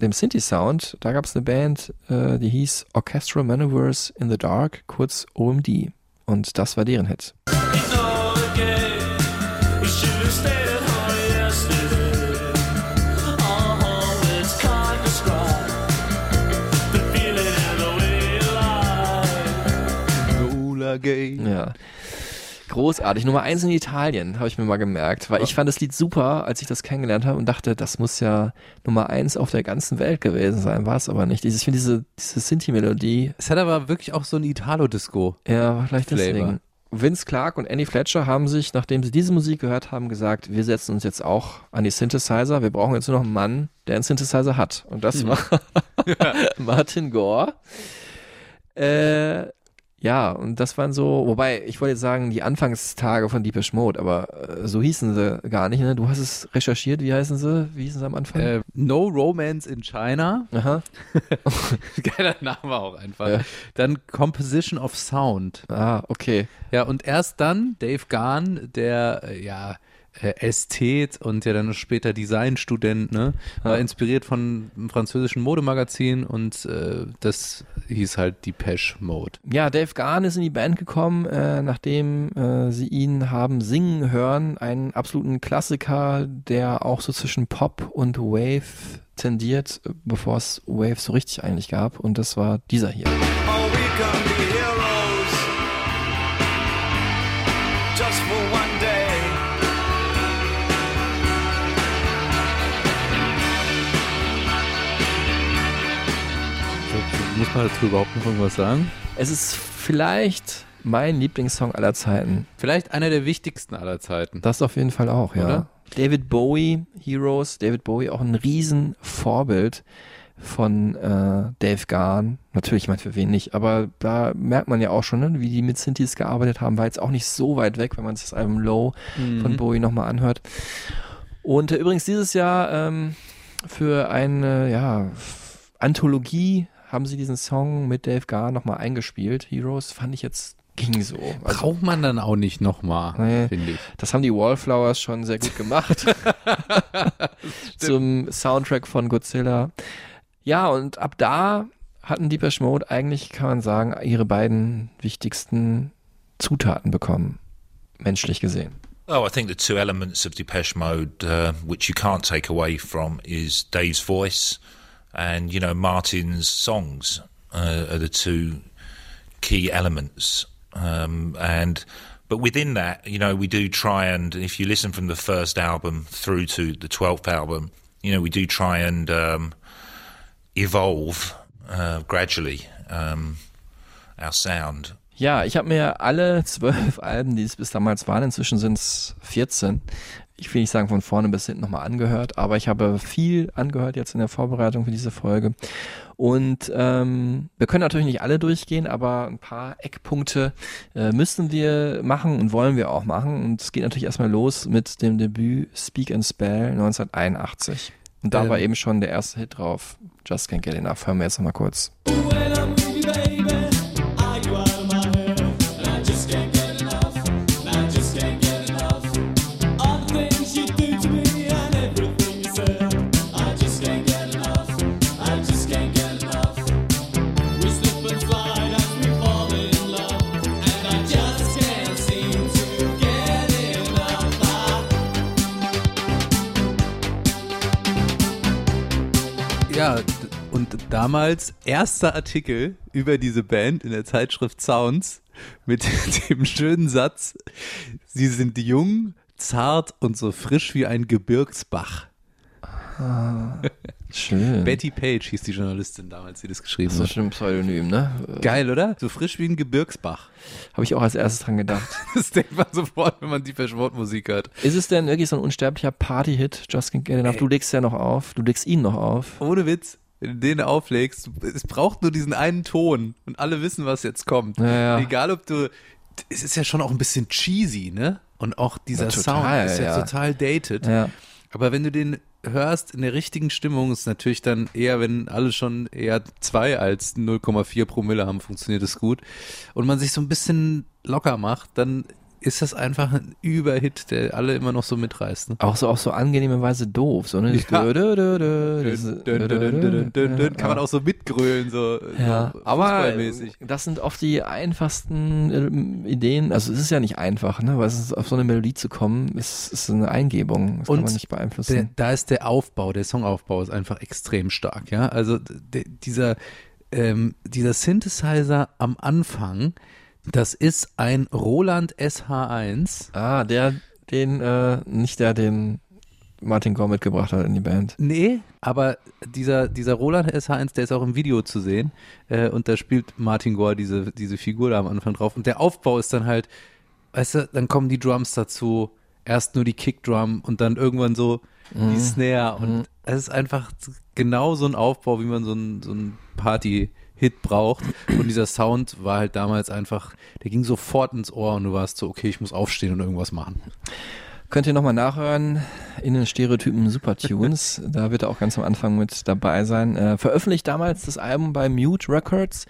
dem Sinti-Sound. Da gab es eine Band, äh, die hieß Orchestral Maneuvers in the Dark, kurz OMD. Und das war deren Hit. Ja. Großartig. Nummer eins in Italien, habe ich mir mal gemerkt. Weil ich fand das Lied super, als ich das kennengelernt habe und dachte, das muss ja Nummer eins auf der ganzen Welt gewesen sein. War es aber nicht. Ich finde diese, diese Sinti-Melodie. Es hat aber wirklich auch so ein Italo-Disco. Ja, vielleicht Flavor. deswegen. Vince Clark und Annie Fletcher haben sich, nachdem sie diese Musik gehört haben, gesagt, wir setzen uns jetzt auch an die Synthesizer. Wir brauchen jetzt nur noch einen Mann, der einen Synthesizer hat. Und das Mhm. war [LAUGHS] [LAUGHS] Martin Gore. Äh, ja, und das waren so, wobei, ich wollte jetzt sagen, die Anfangstage von Deepish Mode, aber äh, so hießen sie gar nicht, ne? Du hast es recherchiert, wie heißen sie? Wie hießen sie am Anfang? Äh, no Romance in China. Aha. [LAUGHS] Geiler Name auch einfach. Ja. Dann Composition of Sound. Ah, okay. Ja, und erst dann Dave Gahn, der äh, ja Ästhet und ja dann später Designstudent, ne, war Ja. inspiriert von einem französischen Modemagazin und äh, das hieß halt Depeche Mode. Ja, Dave Gahn ist in die Band gekommen, äh, nachdem äh, sie ihn haben singen hören. Einen absoluten Klassiker, der auch so zwischen Pop und Wave tendiert, äh, bevor es Wave so richtig eigentlich gab. Und das war dieser hier. Oh, muss man dazu überhaupt noch irgendwas sagen? Es ist vielleicht mein Lieblingssong aller Zeiten. Vielleicht einer der wichtigsten aller Zeiten. Das auf jeden Fall auch, ja. Oder? David Bowie, Heroes, David Bowie auch ein Riesenvorbild von äh, Dave Gahn. Natürlich, ich meine, für wen nicht, aber da merkt man ja auch schon, ne, wie die mit Synthes gearbeitet haben, war jetzt auch nicht so weit weg, wenn man sich das Album Low von Bowie nochmal anhört. Und äh, übrigens dieses Jahr ähm, für eine, ja, Anthologie haben sie diesen Song mit Dave Gahn nochmal eingespielt. Heroes fand ich jetzt ging so. Also, Braucht man dann auch nicht nochmal, Nee. finde ich. das haben die Wallflowers schon sehr gut gemacht. [LAUGHS] Zum Soundtrack von Godzilla. Ja, und ab da hatten Deepesh Mode eigentlich, kann man sagen, ihre beiden wichtigsten Zutaten bekommen. Menschlich gesehen. Oh, I think the two elements of Depeche Mode, uh, which you can't take away from, is Dave's voice and you know Martin's songs uh, are the two key elements. Um, and but within that, you know, we do try and if you listen from the first album through to the twelfth album, you know, we do try and um, evolve uh, gradually um, our sound. Ja, ich habe mir alle zwölf [LAUGHS] Alben, die es bis damals waren, inzwischen sind es 14, ich will nicht sagen von vorne bis hinten nochmal angehört, aber ich habe viel angehört jetzt in der Vorbereitung für diese Folge. Und ähm, wir können natürlich nicht alle durchgehen, aber ein paar Eckpunkte äh, müssen wir machen und wollen wir auch machen. Und es geht natürlich erstmal los mit dem Debüt Speak and Spell 1981. Und da Ähm. war eben schon der erste Hit drauf. Just Can't Get Enough. Hören wir jetzt nochmal kurz. Ja, damals erster Artikel über diese Band in der Zeitschrift Sounds mit [LAUGHS] dem schönen Satz, sie sind jung, zart und so frisch wie ein Gebirgsbach. Schön. Betty Page hieß die Journalistin damals, die das geschrieben Das ist hat. schon ein Pseudonym, ne? Geil, oder? So frisch wie ein Gebirgsbach. Habe ich auch als erstes dran gedacht. [LAUGHS] Das denkt man sofort, wenn man die Musik hört. Ist es denn wirklich so ein unsterblicher Party-Hit, Just Can't Get Enough? Du legst ja noch auf, du legst ihn noch auf. Ohne Witz, wenn du den auflegst, es braucht nur diesen einen Ton und alle wissen, was jetzt kommt. Ja, ja. Egal ob du, es ist ja schon auch ein bisschen cheesy, ne? Und auch dieser Ja, total, Sound ist ja, total dated. Aber wenn du den hörst in der richtigen Stimmung, ist natürlich dann eher, wenn alle schon eher zwei als 0,4 Promille haben, funktioniert es gut. Und man sich so ein bisschen locker macht, dann ist das einfach ein Überhit, der alle immer noch so mitreißt. Ne? Auch so auf so angenehme Weise doof. So, ne? Kann man auch so mitgrölen, so, Ja, so aber das sind oft die einfachsten ähm, Ideen. Also es ist ja nicht einfach, ne? Weil es ist, auf so eine Melodie zu kommen, ist, ist eine Eingebung. Das kann Und man nicht Der, beeinflussen. da ist der Aufbau, der Songaufbau ist einfach extrem stark, ja. Also dieser, ähm, dieser Synthesizer am Anfang, das ist ein Roland SH1. ah, der, den, äh, nicht der, den Martin Gore mitgebracht hat in die Band. Nee, aber dieser, dieser Roland SH1, der ist auch im Video zu sehen. Äh, und da spielt Martin Gore diese, diese Figur da am Anfang drauf. Und der Aufbau ist dann halt, weißt du, dann kommen die Drums dazu. Erst nur die Kickdrum und dann irgendwann so die Snare. Und es ist einfach genau so ein Aufbau, wie man so ein, so ein Party-Hit braucht. Und dieser Sound war halt damals einfach, der ging sofort ins Ohr und du warst so, okay, ich muss aufstehen und irgendwas machen. Könnt ihr nochmal nachhören in den Stereotypen Supertunes. [LAUGHS] da wird er auch ganz am Anfang mit dabei sein. Äh, veröffentlicht damals das Album bei Mute Records.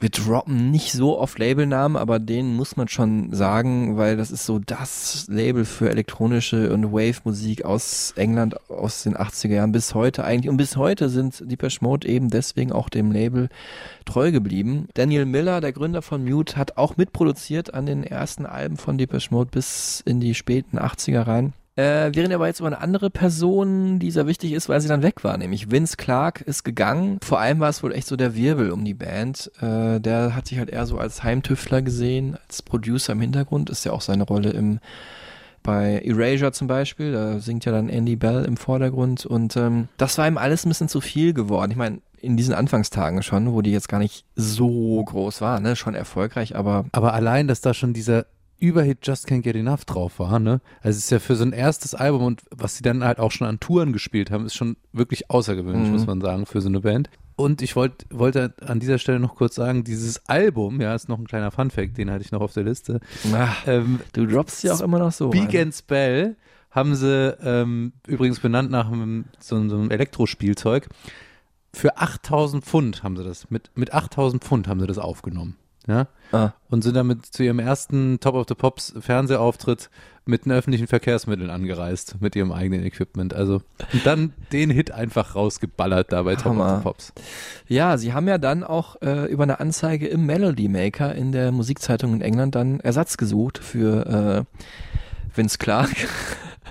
Wir droppen nicht so oft Labelnamen, aber den muss man schon sagen, weil das ist so das Label für elektronische und Wave-Musik aus England aus den 80er Jahren bis heute eigentlich. Und bis heute sind Depeche Mode eben deswegen auch dem Label treu geblieben. Daniel Miller, der Gründer von Mute, hat auch mitproduziert an den ersten Alben von Depeche Mode bis in die späten 80er rein. Äh, reden aber jetzt über eine andere Person, die sehr wichtig ist, weil sie dann weg war, nämlich Vince Clark ist gegangen. Vor allem war es wohl echt so der Wirbel um die Band. Äh, der hat sich halt eher so als Heimtüftler gesehen, als Producer im Hintergrund, ist ja auch seine Rolle im bei Erasure zum Beispiel, da singt ja dann Andy Bell im Vordergrund und ähm, das war ihm alles ein bisschen zu viel geworden. Ich meine, in diesen Anfangstagen schon, wo die jetzt gar nicht so groß war, ne, schon erfolgreich, aber Aber allein, dass da schon dieser Überhit Just Can't Get Enough drauf war, ne? Also es ist ja für so ein erstes Album und was sie dann halt auch schon an Touren gespielt haben, ist schon wirklich außergewöhnlich, Mhm. muss man sagen, für so eine Band. Und ich wollt, wollte an dieser Stelle noch kurz sagen, dieses Album, ja, ist noch ein kleiner Funfact, den hatte ich noch auf der Liste. ach, Ähm, du droppst ja auch immer noch so. Speak rein. and Spell haben sie ähm, übrigens benannt nach einem, so, so einem Elektrospielzeug. Für 8000 Pfund haben sie das, mit, mit 8000 Pfund haben sie das aufgenommen. Ja? Ah. Und sind damit zu ihrem ersten Top of the Pops Fernsehauftritt mit den öffentlichen Verkehrsmitteln angereist, mit ihrem eigenen Equipment. Also, und dann den Hit einfach rausgeballert da bei Top of Hammer. the Pops. Ja, sie haben ja dann auch äh, über eine Anzeige im Melody Maker in der Musikzeitung in England dann Ersatz gesucht für äh, Vince Clark.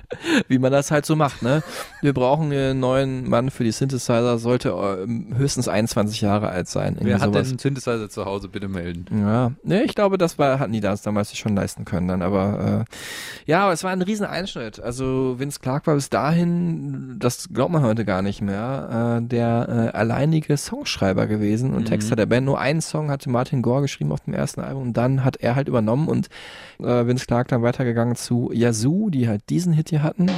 [LAUGHS] Wie man das halt so macht, ne? Wir brauchen einen neuen Mann für die Synthesizer, sollte ähm, höchstens 21 Jahre alt sein. Wer hat denn sowas. einen Synthesizer zu Hause? Bitte melden. Ja, ne, ich glaube, das war, hatten die das damals sich schon leisten können dann, aber äh, ja, aber es war ein riesen Einschnitt. Also Vince Clark war bis dahin, das glaubt man heute gar nicht mehr, äh, der äh, alleinige Songschreiber gewesen und Mhm. Texter der Band. Nur einen Song hatte Martin Gore geschrieben auf dem ersten Album und dann hat er halt übernommen und äh, Vince Clark dann weitergegangen zu Yazoo, die halt diesen Hit hier hatten.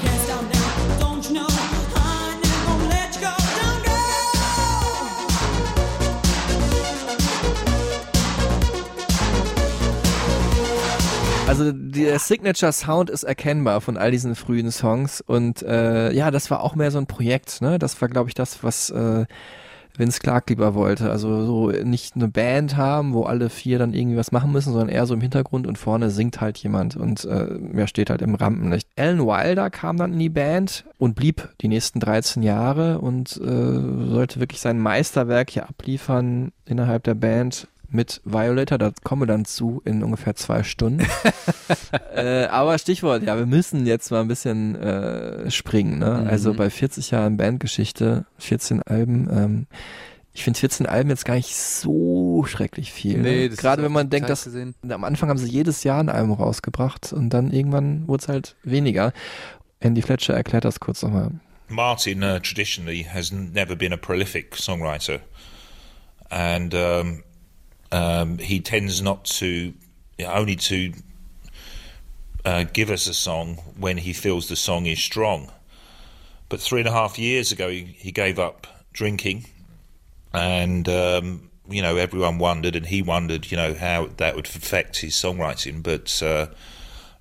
Also der Signature Sound ist erkennbar von all diesen frühen Songs und äh, ja, das war auch mehr so ein Projekt, ne? Das war, glaube ich, das, was äh, Vince Clark lieber wollte. Also so nicht eine Band haben, wo alle vier dann irgendwie was machen müssen, sondern eher so im Hintergrund und vorne singt halt jemand und äh, ja, steht halt im Rampenlicht. Alan Wilder kam dann in die Band und blieb die nächsten 13 Jahre und äh, sollte wirklich sein Meisterwerk hier abliefern innerhalb der Band mit Violator, da kommen wir dann zu in ungefähr zwei Stunden. [LAUGHS] äh, aber Stichwort, ja, wir müssen jetzt mal ein bisschen äh, springen. Ne? Mhm. Also bei 40 Jahren Bandgeschichte, 14 Alben, ähm, ich finde 14 Alben jetzt gar nicht so schrecklich viel. Nee, ne? das Gerade wenn man denkt, dass gesehen. am Anfang haben sie jedes Jahr ein Album rausgebracht und dann irgendwann wurde es halt weniger. Andy Fletcher erklärt das kurz nochmal. Martin uh, traditionally has never been a prolific songwriter, and um, um, he tends not to only to uh, give us a song when he feels the song is strong. But three and a half years ago, he, he gave up drinking, and um, you know everyone wondered, and he wondered, you know, how that would affect his songwriting. But uh,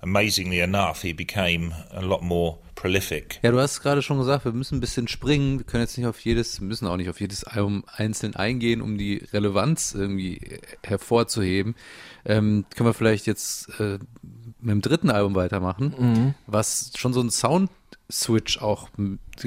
amazingly enough, he became a lot more prolific. Ja, du hast gerade schon gesagt, wir müssen ein bisschen springen. Wir können jetzt nicht auf jedes, müssen auch nicht auf jedes Album einzeln eingehen, um die Relevanz irgendwie hervorzuheben. Ähm, können wir vielleicht jetzt äh, mit dem dritten Album weitermachen, Mhm. was schon so ein Sound-Switch auch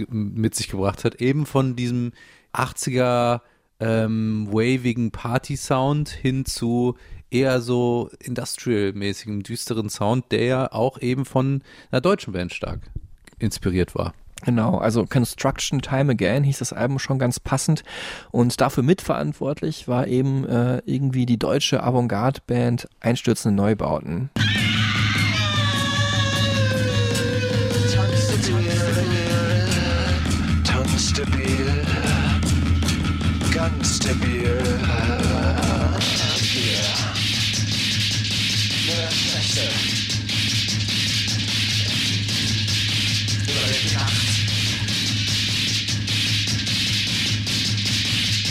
mit sich gebracht hat, eben von diesem 80er ähm, wavigen Party-Sound hin zu eher so industrial-mäßigem, düsteren Sound, der ja auch eben von einer deutschen Band stark inspiriert war. Genau, also Construction Time Again hieß das Album schon ganz passend und dafür mitverantwortlich war eben äh, irgendwie die deutsche Avantgarde-Band Einstürzende Neubauten. Tongue stabil, ganz stabil.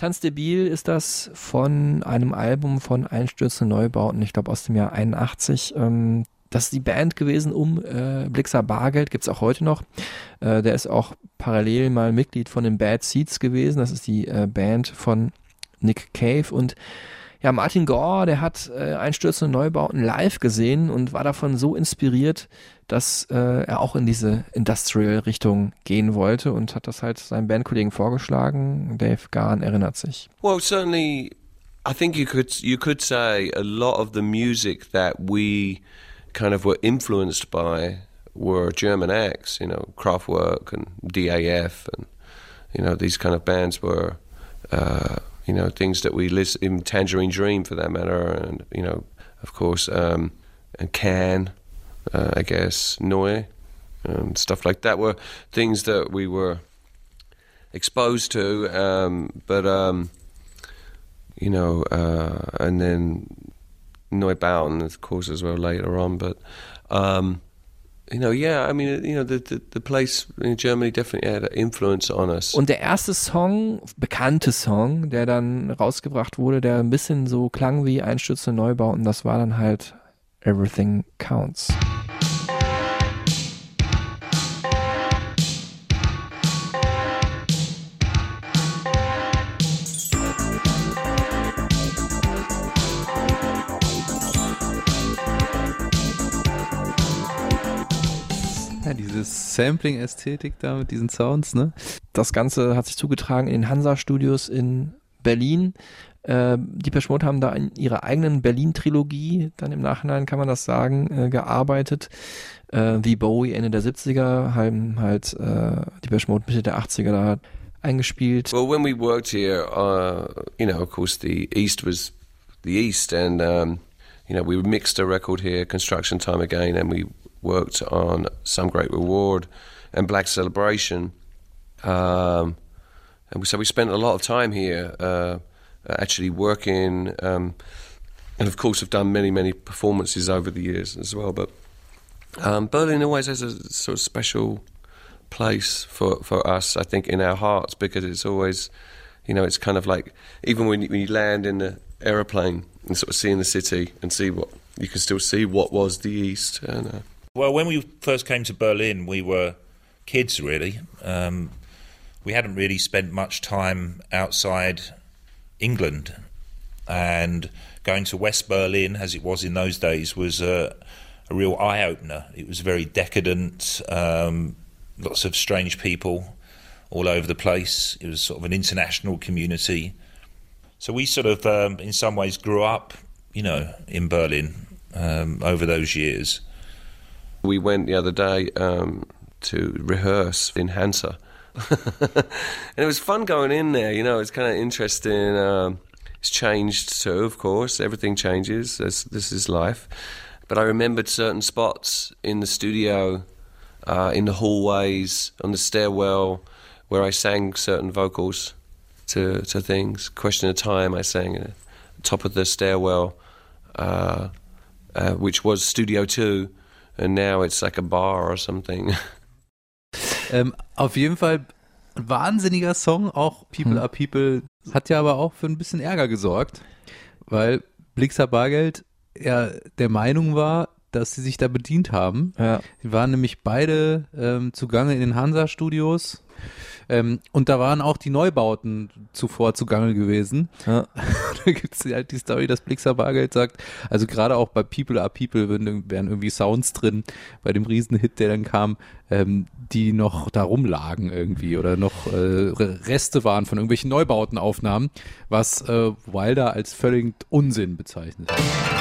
Tanzdebil ist das von einem Album von Einstürzende Neubauten, ich glaube aus dem Jahr 81. Ähm, das ist die Band gewesen um äh, Blixer Bargeld, gibt's auch heute noch. Äh, der ist auch parallel mal Mitglied von den Bad Seeds gewesen. Das ist die äh, Band von Nick Cave und ja, Martin Gore, der hat äh, Einstürzende Neubauten live gesehen und war davon so inspiriert, dass äh, er auch in diese Industrial-Richtung gehen wollte und hat das halt seinem Bandkollegen vorgeschlagen. Dave Garn erinnert sich. Well, certainly, I think you could you could say a lot of the music that we kind of were influenced by were German acts, you know, Kraftwerk and DAF, and you know these kind of bands were, uh, you know, things that we listen, even Tangerine Dream for that matter, and you know, of course, um, and Can, uh, I guess, Noy, um, stuff like that were things that we were exposed to, um, but um, you know, uh, and then Neubauten, of course, as well later on. But um, you know, yeah, I mean, you know, the, the the place in Germany definitely had an influence on us. Und der erste Song, bekannte Song, der dann rausgebracht wurde, der ein bisschen so klang wie Einstürzende Neubauten, das war dann halt Everything Counts. Diese Sampling-Ästhetik da mit diesen Sounds, ne? Das Ganze hat sich zugetragen in den Hansa-Studios in Berlin. Äh, die Mode haben da in ihrer eigenen Berlin-Trilogie, dann im Nachhinein kann man das sagen, äh, gearbeitet. Äh, wie Bowie Ende der 70er, haben halt äh, die Mode Mitte der 80er da eingespielt. Well, when we worked here, uh, you know, of course, the East was the East, and um, you know, we mixed a record here, Construction Time Again, and we worked on Some Great Reward and Black Celebration. Um, and so we spent a lot of time here, uh, actually working, um, and of course, have done many, many performances over the years as well. But um, Berlin always has a sort of special place for, for us, I think, in our hearts because it's always, you know, it's kind of like even when you, land in the aeroplane and sort of seeing the city and see what you can still see what was the East. And, uh, Well, when we first came to Berlin, we were kids, really. Um, we hadn't really spent much time outside England. And going to West Berlin, as it was in those days, was a, a real eye opener. It was very decadent, um, lots of strange people all over the place. It was sort of an international community. So we sort of, um, in some ways, grew up, you know, in Berlin um, over those years. We went the other day um, to rehearse in Hansa. [LAUGHS] and it was fun going in there, you know, it's kind of interesting. Um, it's changed too, of course. Everything changes. This, this is life. But I remembered certain spots in the studio, uh, in the hallways, on the stairwell, where I sang certain vocals to, to things. Question of Time, I sang at the top of the stairwell, uh, uh, which was Studio 2, and now it's like a bar or something. [LAUGHS] Ähm, auf jeden Fall ein wahnsinniger Song, auch People Hm. Are People, hat ja aber auch für ein bisschen Ärger gesorgt, weil Blixer Bargeld ja der Meinung war, dass sie sich da bedient haben. Ja. Sie waren nämlich beide ähm, zugange in den Hansa-Studios ähm, und da waren auch die Neubauten zuvor zugange gewesen. Ja. [LAUGHS] da gibt es halt die Story, dass Blixer Bargeld sagt, also gerade auch bei People Are People wären, irgendwie Sounds drin, bei dem Riesenhit, der dann kam, ähm, die noch da rumlagen irgendwie oder noch äh, Re- Reste waren von irgendwelchen Neubautenaufnahmen, was äh, Wilder als völlig Unsinn bezeichnet hat.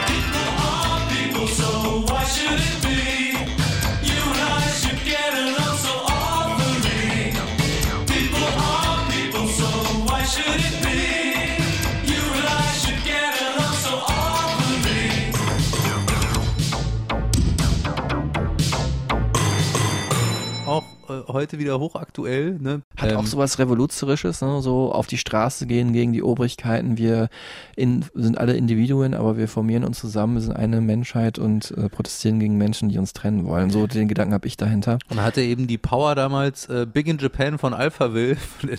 Heute wieder hochaktuell, ne? Hat auch Ähm, sowas Revolutionärisches, ne? so auf die Straße gehen gegen die Obrigkeiten. Wir in, sind alle Individuen, aber wir formieren uns zusammen, wir sind eine Menschheit und äh, protestieren gegen Menschen, die uns trennen wollen. So den Gedanken habe ich dahinter. Und hatte eben die Power damals äh, Big in Japan von Alphaville [LAUGHS] von der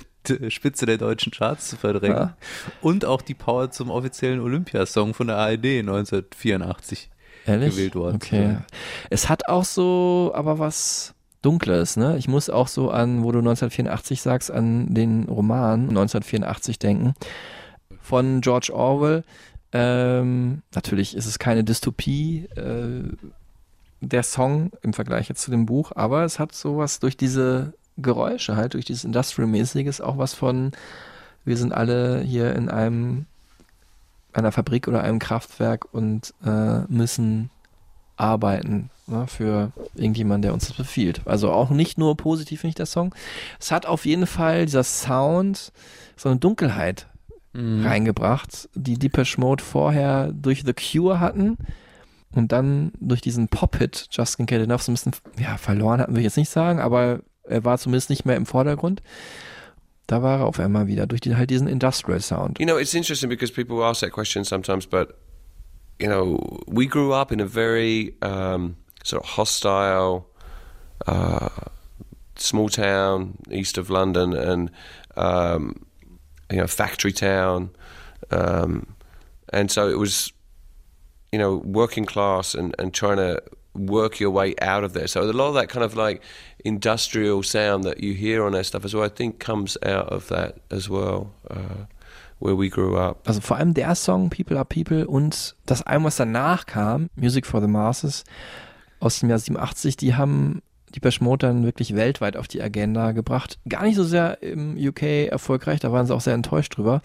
Spitze der deutschen Charts zu verdrängen. Ja. Und auch die Power zum offiziellen Olympiasong von der ARD 1984 Ehrlich? gewählt worden. Okay. Es hat auch so aber was Dunkles, ne? Ich muss auch so an, wo du 1984 sagst, an den Roman 1984 denken von George Orwell. Ähm, natürlich ist es keine Dystopie, äh, der Song im Vergleich jetzt zu dem Buch, aber es hat sowas durch diese Geräusche halt, durch dieses Industrial-mäßiges auch was von, wir sind alle hier in einem einer Fabrik oder einem Kraftwerk und äh, müssen arbeiten ne, für irgendjemanden, der uns das befiehlt. Also auch nicht nur positiv, finde ich, der Song. Es hat auf jeden Fall dieser Sound so eine Dunkelheit Mhm. reingebracht, die Depeche Mode vorher durch The Cure hatten und dann durch diesen Pop-Hit Just Can't Get Enough so ein bisschen, ja, verloren hatten wir jetzt nicht sagen, aber er war zumindest nicht mehr im Vordergrund. Da war er auf einmal wieder durch die, halt diesen Industrial Sound. You know, it's interesting because people ask that question sometimes, but you know, we grew up in a very um, sort of hostile, uh, small town east of London, and um, you know, factory town, um, and so it was, you know, working class and and trying to work your way out of there. So a lot of that kind of like industrial sound that you hear on their stuff as well, I think, comes out of that as well. Uh, where we grew up. Also vor allem der Song People Are People und das Album, was danach kam, Music for the Masses aus dem Jahr 87, die haben die Mode dann wirklich weltweit auf die Agenda gebracht. Gar nicht so sehr im UK erfolgreich, da waren sie auch sehr enttäuscht drüber.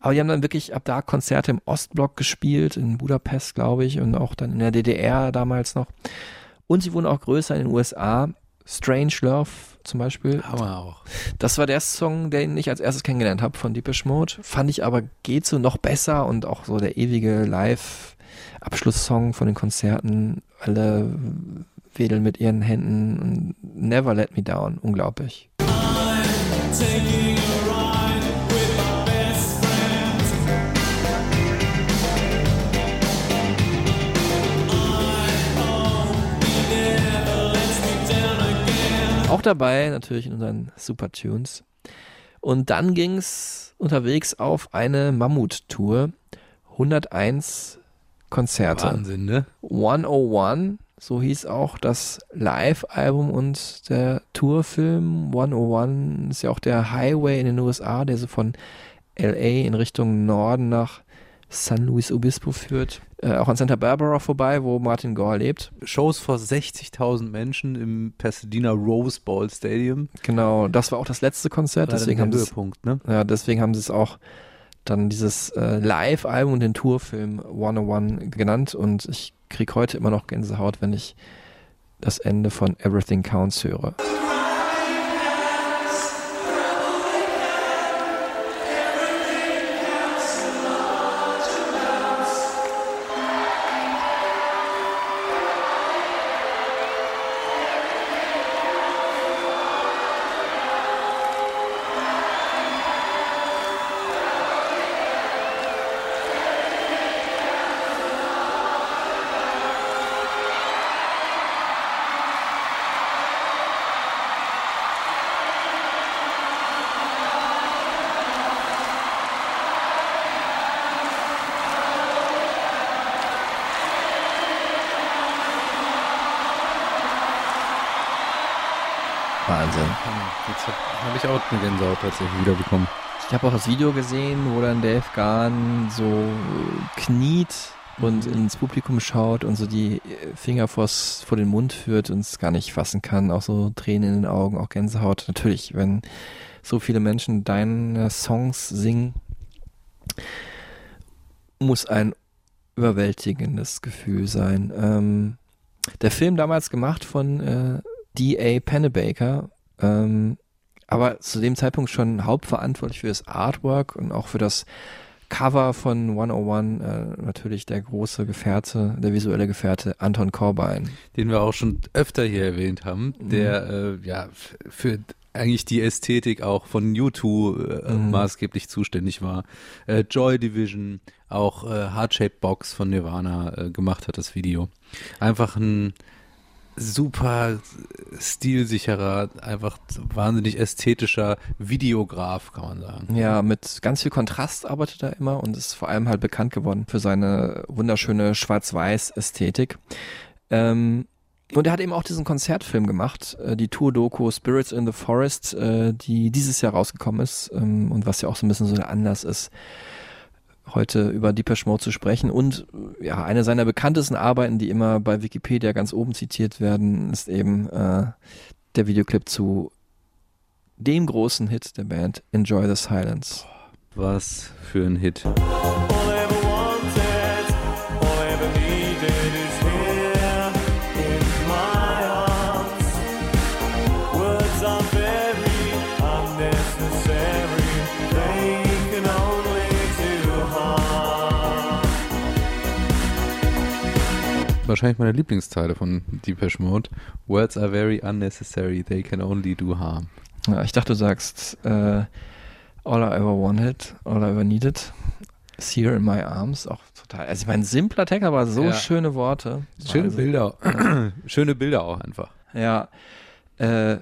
Aber die haben dann wirklich ab da Konzerte im Ostblock gespielt, in Budapest, glaube ich, und auch dann in der DDR damals noch. Und sie wurden auch größer in den USA. Strange Love zum Beispiel. Hammer auch. Das war der Song, den ich als erstes kennengelernt habe von Deepish Mode. Fand ich aber geht so noch besser und auch so der ewige Live-Abschlusssong von den Konzerten. Alle wedeln mit ihren Händen Never Let Me Down. Unglaublich. Auch dabei natürlich in unseren Super Tunes. Und dann ging's unterwegs auf eine Mammut-Tour. 101 Konzerte. Wahnsinn, ne? 101, so hieß auch das Live-Album und der Tourfilm. 101 ist ja auch der Highway in den USA, der so von LA in Richtung Norden nach San Luis Obispo führt. Äh, auch an Santa Barbara vorbei, wo Martin Gore lebt. Shows vor 60.000 Menschen im Pasadena Rose Bowl Stadium. Genau, das war auch das letzte Konzert, War deswegen der haben Höhepunkt, ne? Ja, deswegen haben sie es auch dann dieses äh, Live-Album und den Tourfilm 101 genannt und ich krieg heute immer noch Gänsehaut, wenn ich das Ende von Everything Counts höre. Eine Gänsehaut tatsächlich wieder bekommen. Ich habe auch das Video gesehen, wo dann Dave Gahn so äh, kniet und ins Publikum schaut und so die äh, Finger vors, vor den Mund führt und es gar nicht fassen kann. Auch so Tränen in den Augen, auch Gänsehaut. Natürlich, wenn so viele Menschen deine Songs singen, muss ein überwältigendes Gefühl sein. Ähm, der Film damals gemacht von äh, D.A. Pennebaker, ähm, aber zu dem Zeitpunkt schon hauptverantwortlich für das Artwork und auch für das Cover von 101 äh, natürlich der große Gefährte, der visuelle Gefährte Anton Corbijn. Den wir auch schon öfter hier erwähnt haben, der äh, ja für eigentlich die Ästhetik auch von U2 äh, Mhm. maßgeblich zuständig war. Äh, Joy Division, auch äh, Heart-Shaped Box von Nirvana äh, gemacht hat, das Video. Einfach ein super stilsicherer, einfach wahnsinnig ästhetischer Videograf, kann man sagen. Ja, mit ganz viel Kontrast arbeitet er immer und ist vor allem halt bekannt geworden für seine wunderschöne Schwarz-Weiß-Ästhetik. Ähm, und er hat eben auch diesen Konzertfilm gemacht, äh, die Tour-Doku Spirits in the Forest, äh, die dieses Jahr rausgekommen ist ähm, und was ja auch so ein bisschen so der Anlass ist, heute über Depeche Mode zu sprechen. Und äh, ja, eine seiner bekanntesten Arbeiten, die immer bei Wikipedia ganz oben zitiert werden, ist eben äh, der Videoclip zu dem großen Hit der Band Enjoy the Silence. Was für ein Hit. Wahrscheinlich meine Lieblingsteile von Depeche Mode. Words are very unnecessary, they can only do harm. Ja, ich dachte, du sagst äh, All I ever wanted, all I ever needed is here in my arms. Auch total. Also ich meine, simpler Text, aber so Ja. schöne Worte. Schöne Wahnsinn. Bilder. [CLEARS THROAT] Schöne Bilder auch einfach. Ja. Äh,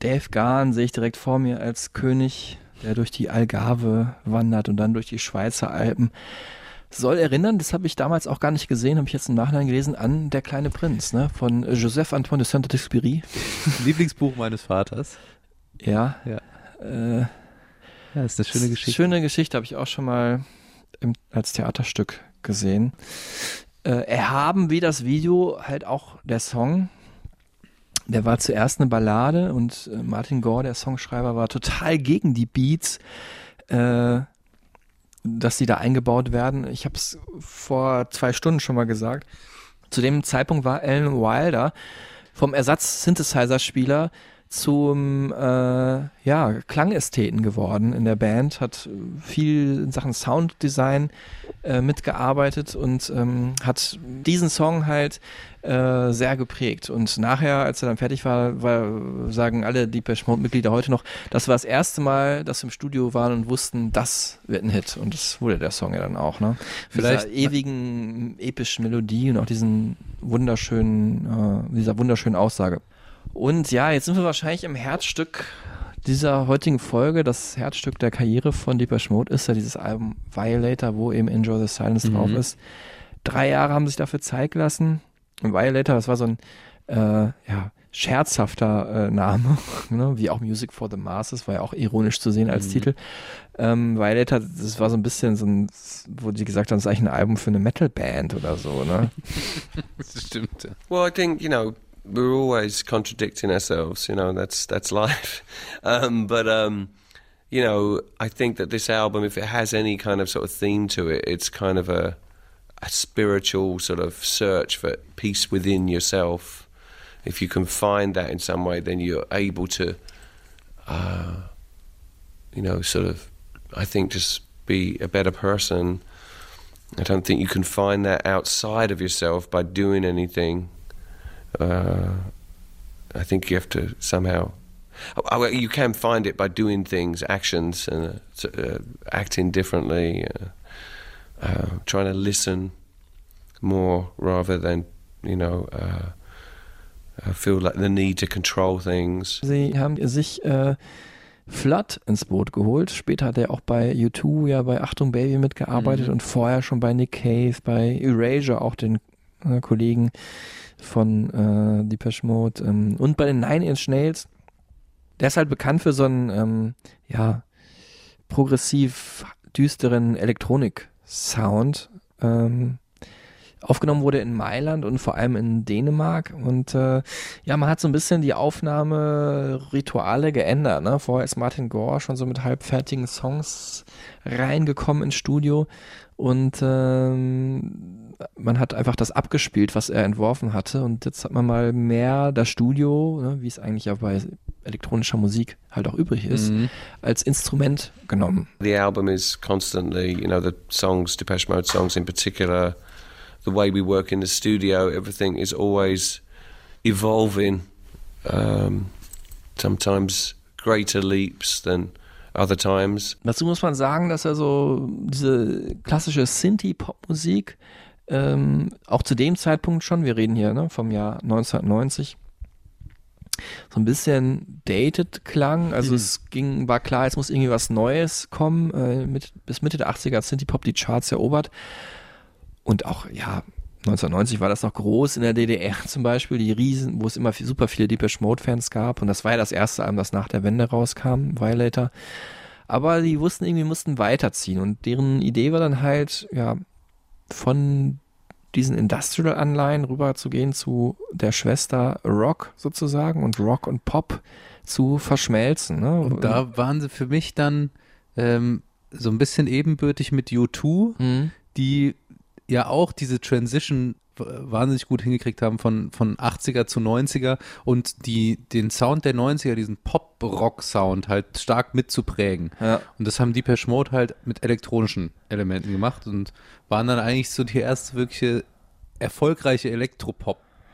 Dave Gahn sehe ich direkt vor mir als König, der durch die Algarve wandert und dann durch die Schweizer Alpen. Soll erinnern, das habe ich damals auch gar nicht gesehen, habe ich jetzt im Nachhinein gelesen, an Der kleine Prinz, ne? Von Joseph Antoine de Saint-Exupéry. [LAUGHS] Lieblingsbuch meines Vaters. Ja. Ja. Äh, Ja, ist eine schöne Geschichte. Schöne Geschichte habe ich auch schon mal im, als Theaterstück gesehen. Äh, erhaben wie das Video halt auch der Song. Der war zuerst eine Ballade und äh, Martin Gore, der Songschreiber, war total gegen die Beats. Äh, dass sie da eingebaut werden. Ich habe es vor zwei Stunden schon mal gesagt. Zu dem Zeitpunkt war Alan Wilder vom Ersatz-Synthesizer-Spieler zum äh, ja, Klangästheten geworden in der Band, hat viel in Sachen Sounddesign äh, mitgearbeitet und ähm, hat diesen Song halt äh, sehr geprägt. Und nachher, als er dann fertig war, war sagen alle Deepesh Mode-Mitglieder heute noch, das war das erste Mal, dass wir im Studio waren und wussten, das wird ein Hit. Und das wurde der Song ja dann auch. Ne? Vielleicht- Dieser ewigen epischen Melodie und auch diesen wunderschönen, äh, dieser wunderschönen Aussage. Und ja, jetzt sind wir wahrscheinlich im Herzstück dieser heutigen Folge. Das Herzstück der Karriere von Deepesh Mode ist ja dieses Album Violator, wo eben Enjoy the Silence Mhm. drauf ist. Drei Jahre haben sich dafür Zeit gelassen. Violator, das war so ein äh, ja, scherzhafter äh, Name, [LAUGHS] ne? wie auch Music for the Masses, war ja auch ironisch zu sehen als Mhm. Titel. Ähm, Violator, das war so ein bisschen so ein, wo die gesagt haben, das ist eigentlich ein Album für eine Metalband oder so, ne? [LAUGHS] Das stimmt. Well, I think you know we're always contradicting ourselves. You know that's that's life. [LAUGHS] Um, but um, you know, I think that this album, if it has any kind of sort of theme to it, it's kind of a a spiritual sort of search for peace within yourself. If you can find that in some way, then you're able to, uh, you know, sort of, I think, just be a better person. I don't think you can find that outside of yourself by doing anything. Uh, I think you have to somehow. Oh, you can find it by doing things, actions, and uh, uh, acting differently, uh, trying to listen more rather than, you know, uh, uh, feel like the need to control things. Sie haben sich äh, Flood ins Boot geholt. Später hat er auch bei U2 ja bei Achtung Baby mitgearbeitet Mhm. und vorher schon bei Nick Cave, bei Erasure auch den äh, Kollegen von äh, Depeche Mode ähm, und bei den Nine Inch Nails. Der ist halt bekannt für so einen ähm, ja, progressiv düsteren Elektronik-Sound. Ähm, aufgenommen wurde in Mailand und vor allem in Dänemark. Und äh, ja, man hat so ein bisschen die Aufnahmerituale geändert. Ne? Vorher ist Martin Gore schon so mit halbfertigen Songs reingekommen ins Studio und ähm, man hat einfach das abgespielt, was er entworfen hatte. Und jetzt hat man mal mehr das Studio, ne, wie es eigentlich ja bei elektronischer Musik halt auch übrig ist, Mhm. als Instrument genommen. The album is constantly, you know, the songs, Depeche Mode songs in particular, the way we work in the studio, everything is always evolving. Um, sometimes greater leaps than other times. Dazu muss man sagen, dass er so diese klassische Synthie-Pop-Musik ähm, auch zu dem Zeitpunkt schon, wir reden hier ne, vom Jahr 1990, so ein bisschen dated klang. Also Mhm. es ging, war klar, es muss irgendwie was Neues kommen. Äh, mit, bis Mitte der 80er hat Synthie-Pop die Charts erobert. Und auch, ja, 1990 war das noch groß in der DDR zum Beispiel, die Riesen, wo es immer viel, super viele Deepesh Mode-Fans gab. Und das war ja das erste Album, das nach der Wende rauskam, Violator. Aber die wussten irgendwie, mussten weiterziehen. Und deren Idee war dann halt, ja, von diesen Industrial-Anleihen rüberzugehen zu der Schwester Rock sozusagen und Rock und Pop zu verschmelzen. Ne? Und da waren sie für mich dann ähm, so ein bisschen ebenbürtig mit U2, Mhm. die ja auch diese Transition wahnsinnig gut hingekriegt haben von, von 80er zu 90er und die den Sound der 90er, diesen Pop-Rock-Sound halt stark mitzuprägen. Ja. Und das haben Depeche Mode halt mit elektronischen Elementen gemacht und waren dann eigentlich so die erste wirkliche erfolgreiche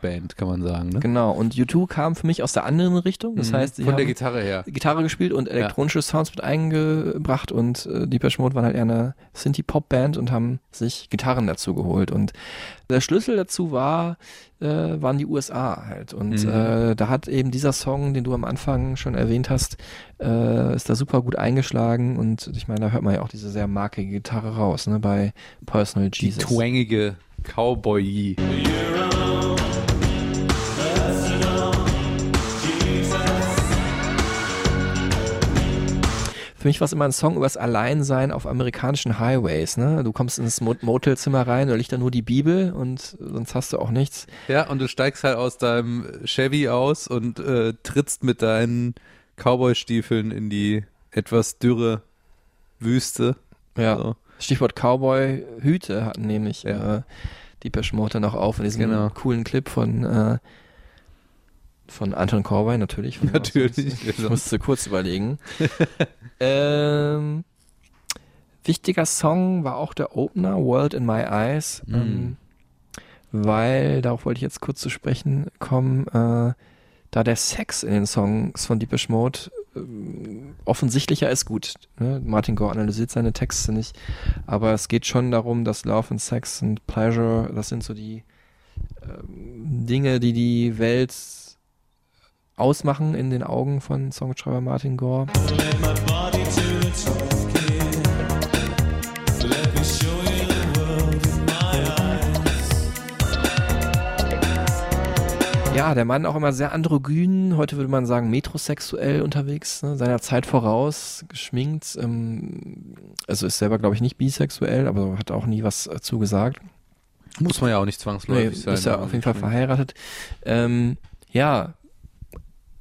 Elektropop-Band, kann man sagen. Ne? Genau, und U2 kam für mich aus der anderen Richtung. Das Mhm. heißt, sie Von der haben Gitarre her. Gitarre gespielt und elektronische Sounds mit eingebracht und äh, Depeche Mode waren halt eher eine Synthie-Pop-Band und haben sich Gitarren dazu geholt. Und der Schlüssel dazu war, äh, waren die USA halt. Und Mhm. äh, da hat eben dieser Song, den du am Anfang schon erwähnt hast, äh, ist da super gut eingeschlagen. Und ich meine, da hört man ja auch diese sehr markige Gitarre raus, ne, bei Personal Die Jesus. twangige Cowboy. Für mich war es immer ein Song übers Alleinsein auf amerikanischen Highways. Ne? Du kommst ins Mot- Motelzimmer rein, da liegt da nur die Bibel und sonst hast du auch nichts. Ja, und du steigst halt aus deinem Chevy aus und äh, trittst mit deinen Cowboy-Stiefeln in die etwas dürre Wüste. Ja. So. Stichwort Cowboy-Hüte hatten nämlich äh, die Mode noch auf in diesem Genau. coolen Clip von äh, von Anton Corbijn natürlich. Natürlich, Ich genau. musste kurz überlegen. [LAUGHS] ähm, wichtiger Song war auch der Opener, World in My Eyes. Mhm. Ähm, weil, darauf wollte ich jetzt kurz zu sprechen kommen, äh, da der Sex in den Songs von Deepish Mode ähm, offensichtlicher ist gut. Ne? Martin Gore analysiert seine Texte nicht, aber es geht schon darum, dass Love and Sex und Pleasure, das sind so die ähm, Dinge, die die Welt ausmachen in den Augen von Songschreiber Martin Gore. Ja, der Mann auch immer sehr androgyn, heute würde man sagen metrosexuell unterwegs, ne, seiner Zeit voraus, geschminkt, ähm, also ist selber glaube ich nicht bisexuell, aber hat auch nie was äh, zugesagt. Muss man ja auch nicht zwangsläufig Nee, sein. ist ja aber auf jeden Fall verheiratet. Ähm, ja,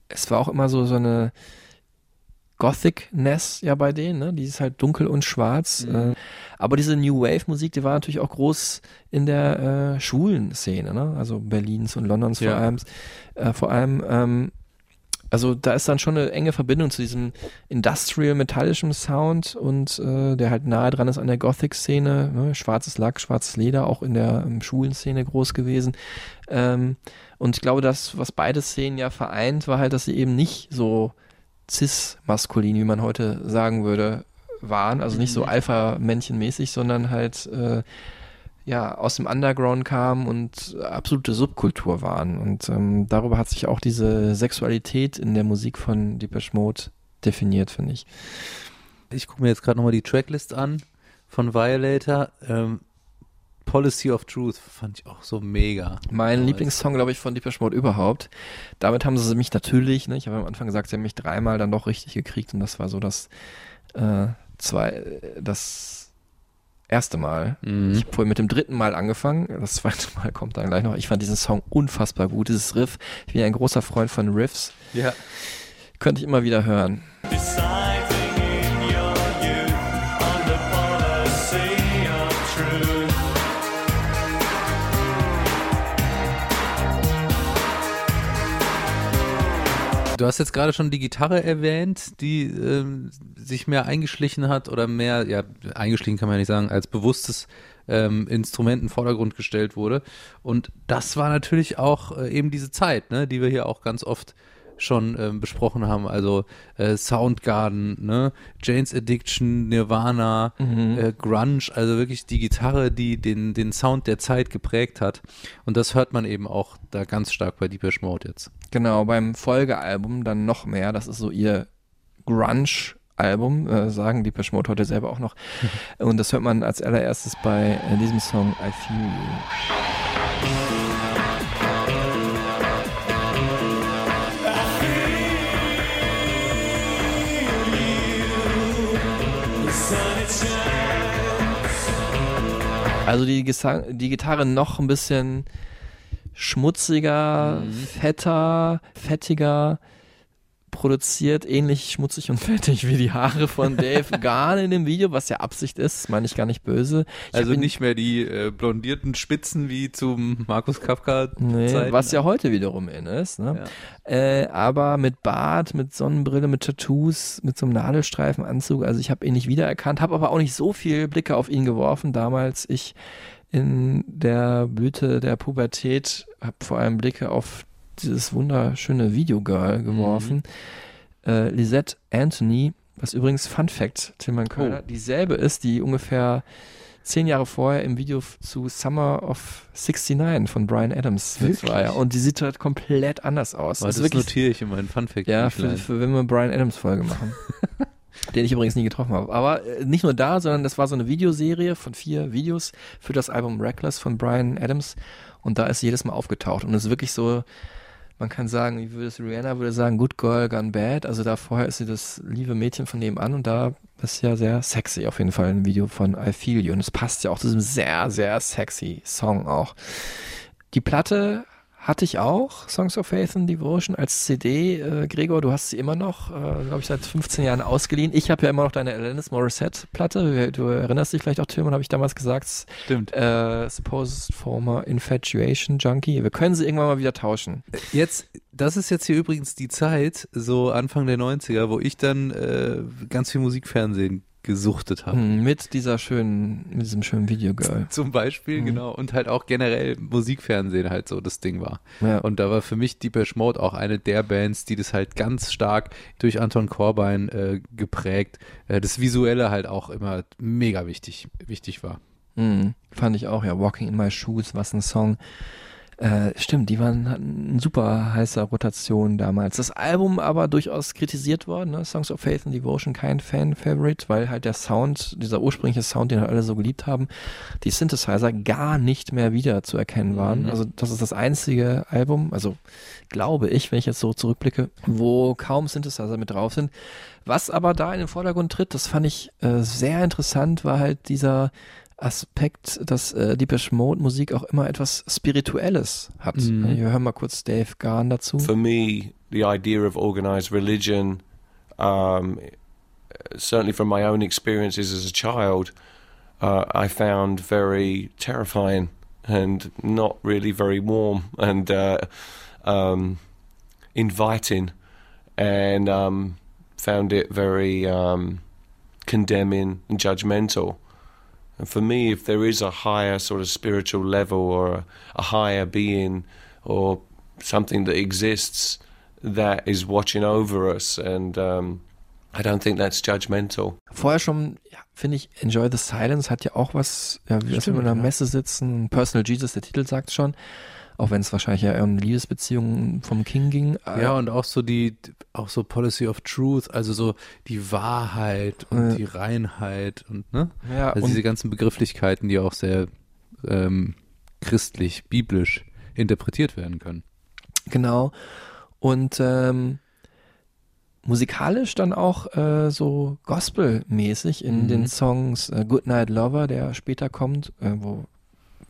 es war auch immer so so eine Gothic-Ness ja bei denen, ne? Die ist halt dunkel und schwarz. Mhm. Äh, aber diese New Wave-Musik, die war natürlich auch groß in der äh, schwulen Szene, ne? Also Berlins und Londons Ja. vor allem. Äh, vor allem, ähm, also da ist dann schon eine enge Verbindung zu diesem industrial-metallischen Sound und äh, der halt nahe dran ist an der Gothic-Szene. Ne? Schwarzes Lack, schwarzes Leder, auch in der ähm, schwulen Szene groß gewesen. Ähm, und ich glaube, das, was beide Szenen ja vereint, war halt, dass sie eben nicht so cis-maskulin, wie man heute sagen würde, waren. Also nicht so Alpha-Männchen-mäßig, sondern halt äh, ja aus dem Underground kamen und absolute Subkultur waren. Und ähm, darüber hat sich auch diese Sexualität in der Musik von Depeche Mode definiert, finde ich. Ich gucke mir jetzt gerade nochmal die Tracklist an von Violator. Ähm, Policy of Truth fand ich auch so mega. Mein Lieblingssong, glaube ich, von Depeche Mode überhaupt. Damit haben sie mich natürlich, ne, ich habe am Anfang gesagt, sie haben mich dreimal dann doch richtig gekriegt und das war so das äh, zwei, das erste Mal. Mhm. Ich habe vorhin mit dem dritten Mal angefangen, das zweite [LAUGHS] Mal kommt dann gleich noch. Ich fand diesen Song unfassbar gut, dieses Riff. Ich bin ja ein großer Freund von Riffs. Ja. Könnte ich immer wieder hören. Du hast jetzt gerade schon die Gitarre erwähnt, die ähm, sich mehr eingeschlichen hat oder mehr, ja, eingeschlichen kann man ja nicht sagen, als bewusstes ähm, Instrument in den Vordergrund gestellt wurde. Und das war natürlich auch äh, eben diese Zeit, ne, die wir hier auch ganz oft schon ähm, besprochen haben. Also äh, Soundgarden, ne, Jane's Addiction, Nirvana, äh, Grunge, also wirklich die Gitarre, die den, den Sound der Zeit geprägt hat. Und das hört man eben auch da ganz stark bei Deepesh Mode jetzt. Genau, beim Folgealbum dann noch mehr. Das ist so ihr Grunge-Album, äh, sagen die Mode heute selber auch noch. [LAUGHS] Und das hört man als allererstes bei äh, diesem Song I Feel You. Also die, Gesang die Gitarre noch ein bisschen schmutziger, fetter, fettiger produziert, ähnlich schmutzig und [LAUGHS] fettig wie die Haare von Dave [LAUGHS] Garn in dem Video, was ja Absicht ist, meine ich gar nicht böse. Ich Also nicht mehr die äh, blondierten Spitzen wie zum Markus Kafka Nee, was ja heute wiederum in ist. Ne? Äh, aber mit Bart, mit Sonnenbrille, mit Tattoos, mit so einem Nadelstreifenanzug. Also ich habe ihn nicht wiedererkannt, habe aber auch nicht so viel Blicke auf ihn geworfen. Damals ich in der Blüte der Pubertät habe vor allem Blicke auf dieses wunderschöne Videogirl geworfen. Äh, Lisette Anthony, was übrigens Fun Fact, Tilman Kölner, dieselbe ist, die ungefähr zehn Jahre vorher im Video zu Summer of 69 von Brian Adams war. Und die sieht halt komplett anders aus. Das, Das das notiere ich in meinen Funfact. ja, für, für wenn wir Brian Adams Folge machen. [LAUGHS] Den ich übrigens nie getroffen habe. Aber äh, nicht nur da, sondern das war so eine Videoserie von vier Videos für das Album Reckless von Brian Adams. Und da ist sie jedes Mal aufgetaucht. Und es ist wirklich so, man kann sagen, wie würde es Rihanna würde sagen, good girl, gone bad. Also da vorher ist sie das liebe Mädchen von nebenan und da ist ja sehr sexy auf jeden Fall im Video von I Feel You. Und es passt ja auch zu diesem sehr, sehr sexy Song auch. Die Platte Hatte ich auch, Songs of Faith and Devotion als CD. Äh, Gregor, du hast sie immer noch, äh, glaube ich, seit 15 Jahren ausgeliehen. Ich habe ja immer noch deine Alanis Morissette-Platte. Du erinnerst dich vielleicht auch, Tilman, habe ich damals gesagt. Stimmt. Äh, Supposed Former Infatuation Junkie. Wir können sie irgendwann mal wieder tauschen. Jetzt, das ist jetzt hier übrigens die Zeit, so Anfang der 90er, wo ich dann äh, ganz viel Musikfernsehen gesuchtet habe. Hm, mit dieser schönen, mit diesem schönen Videogirl. [LAUGHS] Zum Beispiel, Mhm. genau. Und halt auch generell Musikfernsehen halt so das Ding war. Ja. Und da war für mich Deepesh Mode auch eine der Bands, die das halt ganz stark durch Anton Corbijn äh, geprägt, äh, das Visuelle halt auch immer mega wichtig, wichtig war. Mhm, fand ich auch, ja. Walking in My Shoes, was ein Song. Äh, stimmt, die waren hatten eine super heißer Rotation damals. Das Album aber durchaus kritisiert worden, ne? Songs of Faith and Devotion, kein Fan-Favorite, weil halt der Sound, dieser ursprüngliche Sound, den halt alle so geliebt haben, die Synthesizer gar nicht mehr wieder zu erkennen waren. Mhm. Also das ist das einzige Album, also glaube ich, wenn ich jetzt so zurückblicke, wo kaum Synthesizer mit drauf sind. Was aber da in den Vordergrund tritt, das fand ich äh, sehr interessant, war halt dieser Aspekt, dass äh, Deepesh Mode Musik auch immer etwas Spirituelles hat. Mhm. Wir hören mal kurz Dave Garn dazu. For me, the idea of organized religion, um, certainly from my own experiences as a child, uh, I found very terrifying and not really very warm and uh, um, inviting, and um, found it very um, condemning and judgmental. And for me, if there is a higher sort of spiritual level or a, a higher being or something that exists that is watching over us, and um, I don't think that's judgmental. Vorher schon, ja, finde ich, Enjoy the Silence hat ja auch was, ja, wie das wenn wir in einer. Messe sitzen, Personal Jesus, der Titel sagt schon, auch wenn es wahrscheinlich ja eher um Liebesbeziehungen vom King ging. Ja, und auch so die, auch so Policy of Truth, also so die Wahrheit und Ja. die Reinheit und ne? Ja, also und- diese ganzen Begrifflichkeiten, die auch sehr ähm, christlich, biblisch interpretiert werden können. Genau. Und ähm, musikalisch dann auch äh, so gospelmäßig in Mhm. den Songs äh, Goodnight Lover, der später kommt, äh, wo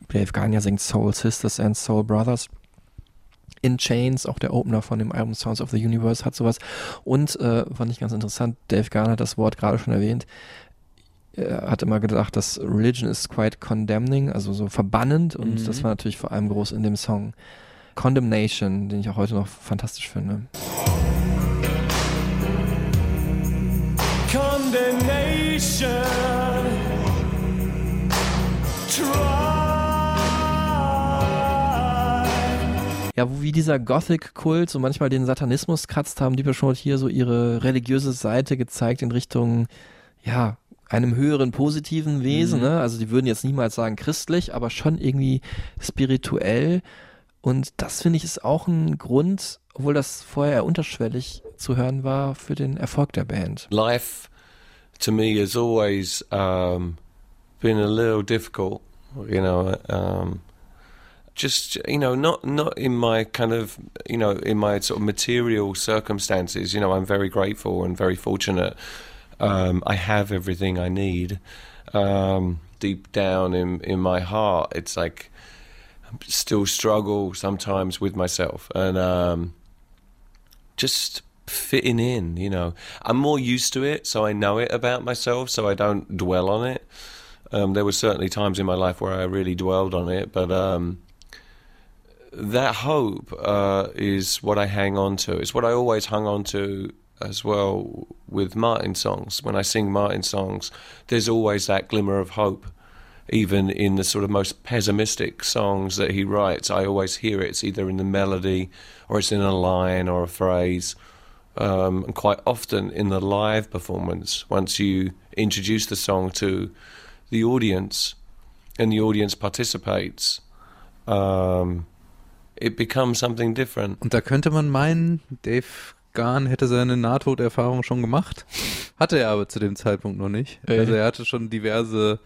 Dave Gahan ja singt Soul Sisters and Soul Brothers. In Chains, auch der Opener von dem Album Sounds of the Universe hat sowas. Und äh, fand ich ganz interessant, Dave Garner hat das Wort gerade schon erwähnt. Er hat immer gedacht, dass Religion is quite condemning, also so verbannend. Und Mhm. das war natürlich vor allem groß in dem Song Condemnation, den ich auch heute noch fantastisch finde. condemnation. Try. Ja, wo wie dieser Gothic-Kult so manchmal den Satanismus kratzt, haben die Mode hier so ihre religiöse Seite gezeigt in Richtung, ja, einem höheren positiven Wesen, Mhm. ne? Also die würden jetzt niemals sagen christlich, aber schon irgendwie spirituell. Und das finde ich ist auch ein Grund, obwohl das vorher eher unterschwellig zu hören war, für den Erfolg der Band. Life to me has always um, been a little difficult, you know. Um, just you know, not not in my kind of you know in my sort of material circumstances. You know, I'm very grateful and very fortunate. Um, I have everything I need. Um, deep down in in my heart, it's like I still struggle sometimes with myself and. Um, just fitting in, you know. I'm more used to it, so I know it about myself, so I don't dwell on it. Um, there were certainly times in my life where I really dwelled on it, but um, that hope uh, is what I hang on to. It's what I always hung on to as well with Martin songs. When I sing Martin songs, there's always that glimmer of hope. Even in the sort of most pessimistic songs that he writes, I always hear it. It's either in the melody or it's in a line or a phrase. Um, and quite often in the live performance, once you introduce the song to the audience and the audience participates, um, it becomes something different. Und da könnte man meinen, Dave Gahn hätte seine Nahtoderfahrung schon gemacht. Hatte er aber zu dem Zeitpunkt noch nicht. Äh. Also er hatte schon diverse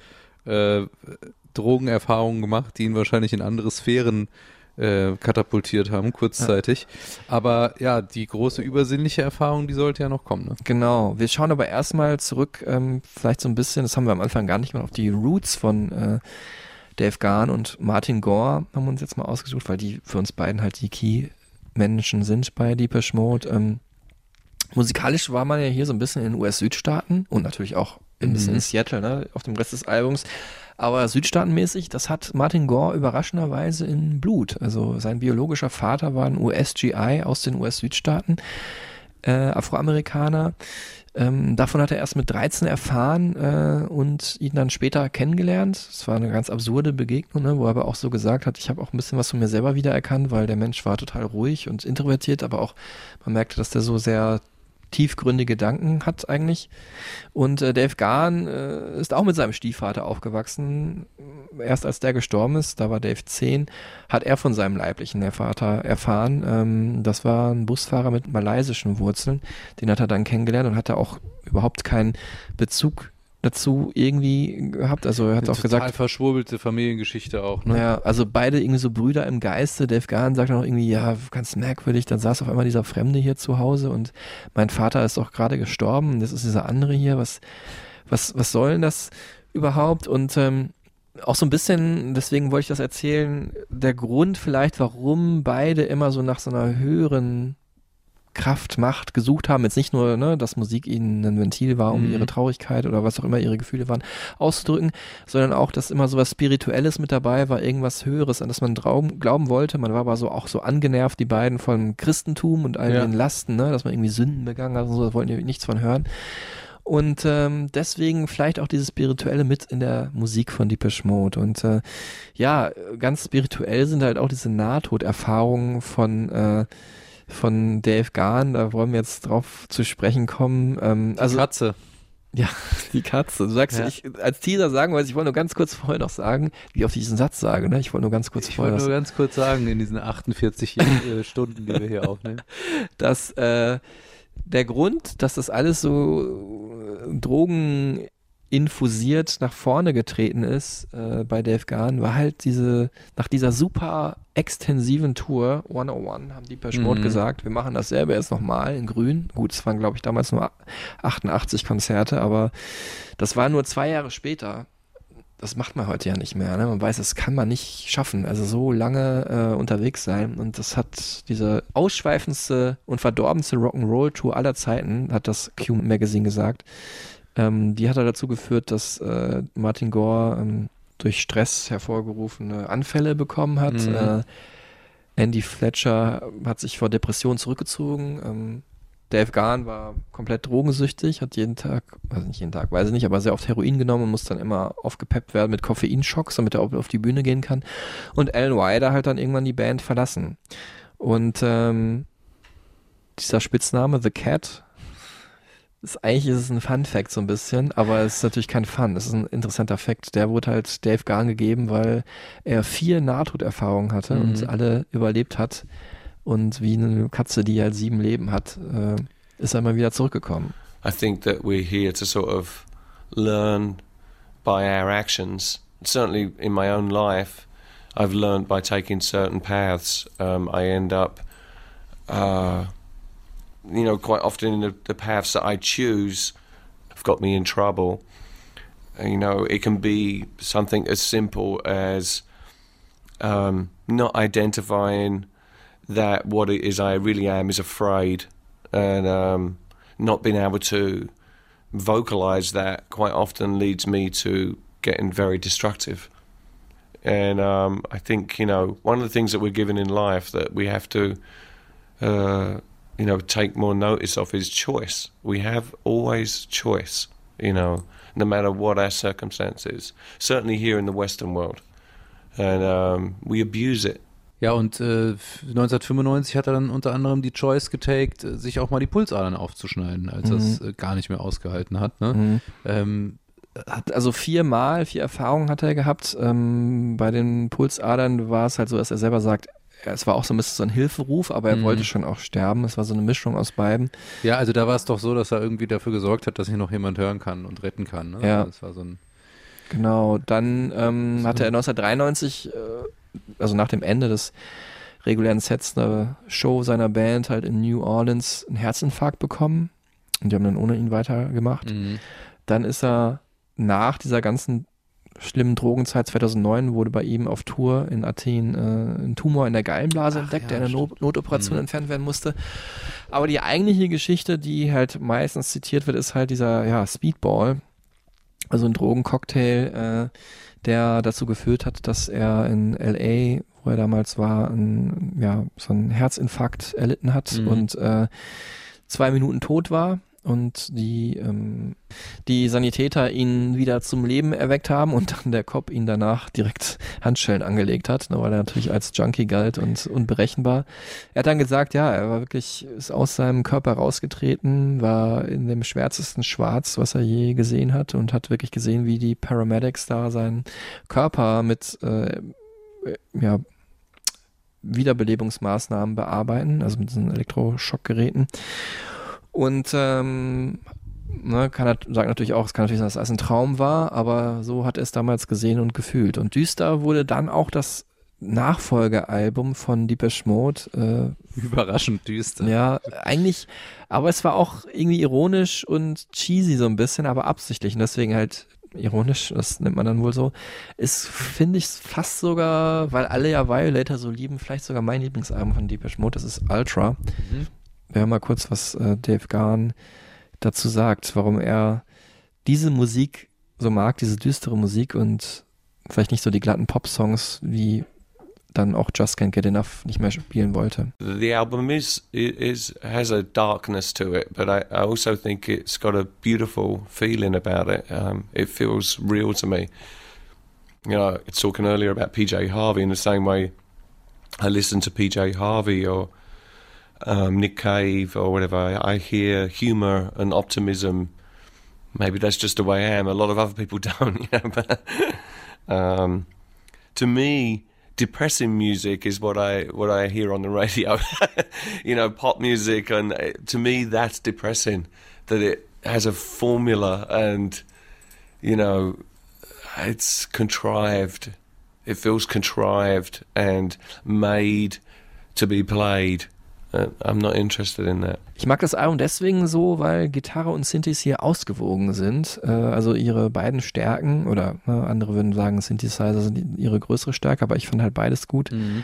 äh, Drogenerfahrungen gemacht, die ihn wahrscheinlich in andere Sphären äh, katapultiert haben, kurzzeitig. Aber ja, die große übersinnliche Erfahrung, die sollte ja noch kommen. Ne? Genau. Wir schauen aber erstmal zurück, ähm, vielleicht so ein bisschen, das haben wir am Anfang gar nicht mehr, auf die Roots von äh, Dave Garn und Martin Gore haben wir uns jetzt mal ausgesucht, weil die für uns beiden halt die Key-Menschen sind bei Deepish Mode. Ähm, musikalisch war man ja hier so ein bisschen in den US-Südstaaten und natürlich auch ein bisschen Mhm. in Seattle, ne, auf dem Rest des Albums. Aber südstaatenmäßig, das hat Martin Gore überraschenderweise in Blut. Also sein biologischer Vater war ein US-GI aus den US-Südstaaten, äh, Afroamerikaner. Ähm, davon hat er erst mit 13 erfahren äh, und ihn dann später kennengelernt. Es war eine ganz absurde Begegnung, ne, wo er aber auch so gesagt hat, ich habe auch ein bisschen was von mir selber wiedererkannt, weil der Mensch war total ruhig und introvertiert, aber auch man merkte, dass der so sehr tiefgründige Gedanken hat eigentlich. Und äh, Dave Garn äh, ist auch mit seinem Stiefvater aufgewachsen. Erst als der gestorben ist, da war Dave 10, hat er von seinem leiblichen Vater erfahren. Ähm, das war ein Busfahrer mit malaysischen Wurzeln. Den hat er dann kennengelernt und hatte auch überhaupt keinen Bezug dazu irgendwie gehabt. Also er hat Eine auch total gesagt, verschwurbelte Familiengeschichte auch, ne? naja, also beide irgendwie so Brüder im Geiste. Dave Garn sagt auch irgendwie, ja, ganz merkwürdig. Dann saß auf einmal dieser Fremde hier zu Hause und mein Vater ist auch gerade gestorben. und Das ist dieser andere hier. Was, was, was soll denn das überhaupt? Und ähm, auch so ein bisschen, deswegen wollte ich das erzählen, der Grund vielleicht, warum beide immer so nach so einer höheren Kraft, Macht gesucht haben. Jetzt nicht nur, ne, dass Musik ihnen ein Ventil war, um Mhm. ihre Traurigkeit oder was auch immer ihre Gefühle waren, auszudrücken, sondern auch, dass immer so was Spirituelles mit dabei war, irgendwas Höheres, an das man traum, glauben wollte. Man war aber so auch so angenervt, die beiden vom Christentum und all Ja. den Lasten, ne, dass man irgendwie Sünden begangen hat und so, da wollten die nichts von hören. Und ähm, deswegen vielleicht auch dieses Spirituelle mit in der Musik von Deepish Mode. Und äh, ja, ganz spirituell sind halt auch diese Nahtoderfahrungen von äh, von Dave Garn, da wollen wir jetzt drauf zu sprechen kommen. Ähm, also Katze. ja, [LAUGHS] die Katze. Du sagst, Ja. ich als Teaser sagen wollte, ich wollte nur ganz kurz vorher noch sagen, wie ich auf diesen Satz sage, ne? Ich wollte nur ganz kurz Ich vorher wollte was nur ganz kurz sagen, in diesen 48 [LAUGHS] äh, Stunden, die wir hier aufnehmen. [LAUGHS] dass äh, der Grund, dass das alles so äh, Drogen infusiert nach vorne getreten ist äh, bei Dave Garn, war halt diese, nach dieser super extensiven Tour, 101, haben die per Sport Mhm. gesagt, wir machen dasselbe jetzt nochmal in grün. Gut, es waren glaube ich damals nur 88 Konzerte, aber das war nur zwei Jahre später. Das macht man heute ja nicht mehr. Ne? Man weiß, das kann man nicht schaffen. Also so lange äh, unterwegs sein. Und das hat diese ausschweifendste und verdorbenste Rock'n'Roll-Tour aller Zeiten, hat das Q Magazine gesagt. Ähm, die hat er dazu geführt, dass äh, Martin Gore ähm, durch Stress hervorgerufene Anfälle bekommen hat. Mhm. Äh, Andy Fletcher hat sich vor Depressionen zurückgezogen. Ähm, Dave Garn war komplett drogensüchtig, hat jeden Tag, also nicht jeden Tag, weiß ich nicht, aber sehr oft Heroin genommen und muss dann immer aufgepeppt werden mit Koffeinschocks, damit er auf auf die Bühne gehen kann. Und Alan Wider halt dann irgendwann die Band verlassen. Und ähm, dieser Spitzname, The Cat, ist eigentlich ist es ein Fun Fact so ein bisschen, aber es ist natürlich kein Fun. Es ist ein interessanter Fact. Der wurde halt Dave Garn gegeben, weil er vier Nahtoderfahrungen hatte Mhm. und alle überlebt hat. Und wie eine Katze, die halt sieben Leben hat, äh, ist er immer wieder zurückgekommen. I think that we're here to sort of learn by our actions. Certainly in my own life, I've learned by taking certain paths. Um, I end up, uh, you know, quite often the, the paths that I choose have got me in trouble. You know, it can be something as simple as um, not identifying that what it is I really am is afraid, and um, not being able to vocalize that quite often leads me to getting very destructive. And um, I think you know one of the things that we're given in life that we have to, uh, you know, take more notice of is choice. We have always choice. You know, no matter what our circumstances. Certainly here in the Western world, and um, we abuse it. Ja, und äh, 1995 hat er dann unter anderem die Choice getaked, äh, sich auch mal die Pulsadern aufzuschneiden, als er es Mhm. äh, gar nicht mehr ausgehalten hat. Ne? Mhm. Ähm, Hat also viermal, vier Erfahrungen hat er gehabt. Ähm, bei den Pulsadern war es halt so, dass er selber sagt, es war auch so ein bisschen so ein Hilferuf, aber er Mhm. wollte schon auch sterben. Es war so eine Mischung aus beiden. ja, also da war es doch so, dass er irgendwie dafür gesorgt hat, dass sich noch jemand hören kann und retten kann. Ne? Ja. Das war so ein Genau, dann ähm, hatte er 1993, äh, also nach dem Ende des regulären Sets, eine Show seiner Band halt in New Orleans einen Herzinfarkt bekommen. Und die haben dann ohne ihn weitergemacht. Mhm. Dann ist er nach dieser ganzen schlimmen Drogenzeit 2009 wurde bei ihm auf Tour in Athen äh, ein Tumor in der Gallenblase entdeckt, der in der Not Notoperation Mhm. entfernt werden musste. Aber die eigentliche Geschichte, die halt meistens zitiert wird, ist halt dieser ja, Speedball, also ein Drogencocktail, äh, der dazu geführt hat, dass er in LA, wo er damals war, ein, ja, so einen Herzinfarkt erlitten hat Mhm. und äh, zwei Minuten tot war und die, ähm, die Sanitäter ihn wieder zum Leben erweckt haben und dann der Cop ihn danach direkt Handschellen angelegt hat, ne, weil er natürlich als Junkie galt und unberechenbar. Er hat dann gesagt, ja, er war wirklich, ist aus seinem Körper rausgetreten, war in dem schwärzesten Schwarz, was er je gesehen hat und hat wirklich gesehen, wie die Paramedics da seinen Körper mit, äh, ja, Wiederbelebungsmaßnahmen bearbeiten, also mit diesen Elektroschockgeräten. Und ähm, ne, kann er, sagt natürlich auch, es kann natürlich sein, dass es ein Traum war, aber so hat er es damals gesehen und gefühlt. Und düster wurde dann auch das Nachfolgealbum von Deepesh Mode. Äh, Überraschend düster. ja, eigentlich, aber es war auch irgendwie ironisch und cheesy so ein bisschen, aber absichtlich. Und deswegen halt ironisch, das nennt man dann wohl so, ist, finde ich, fast sogar, weil alle ja Violator so lieben, vielleicht sogar mein Lieblingsalbum von Deepesh Mode, das ist Ultra. Mhm. Wir mal kurz, was äh, Dave Garn dazu sagt, warum er diese Musik so mag, diese düstere Musik und vielleicht nicht so die glatten Pop-Songs wie dann auch Just Can't Get Enough nicht mehr spielen wollte. the album is is has a darkness to it, but I, I also think it's got a beautiful feeling about it. Um, it feels real to me. You know, talking earlier about PJ Harvey in the same way I listen to PJ Harvey or um, Nick Cave or whatever. I, hear humor and optimism. Maybe that's just the way I am. A lot of other people [LAUGHS] don't. But um, to me, depressing music is what I what I hear on the radio. [LAUGHS] you know, pop music, and uh, to me, that's depressing. That it has a formula, and you know, it's contrived. It feels contrived and made to be played. Uh, I'm not interested in that. Ich mag das Album deswegen so, weil Gitarre und Synthes hier ausgewogen sind. Äh, also ihre beiden Stärken, oder ne, andere würden sagen, Synthesizer sind ihre größere Stärke, aber ich finde halt beides gut. Mhm.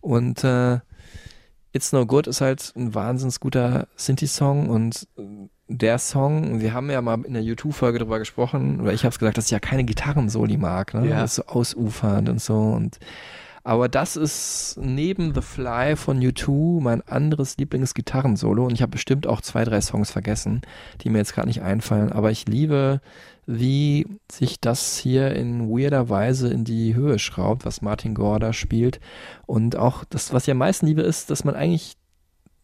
Und äh, It's No Good ist halt ein wahnsinns guter Synthi-Song und äh, der Song, wir haben ja mal in der YouTube-Folge drüber gesprochen, oder ich habe es gesagt, dass ich ja keine Gitarrensoli mag, ne? Ja. Das ist so ausufernd und so und aber das ist neben The Fly von U2 mein anderes Lieblingsgitarrensolo und ich habe bestimmt auch zwei, drei Songs vergessen, die mir jetzt gerade nicht einfallen, aber ich liebe, wie sich das hier in weirder Weise in die Höhe schraubt, was Martin Gore da spielt und auch das, was ich am meisten liebe, ist, dass man eigentlich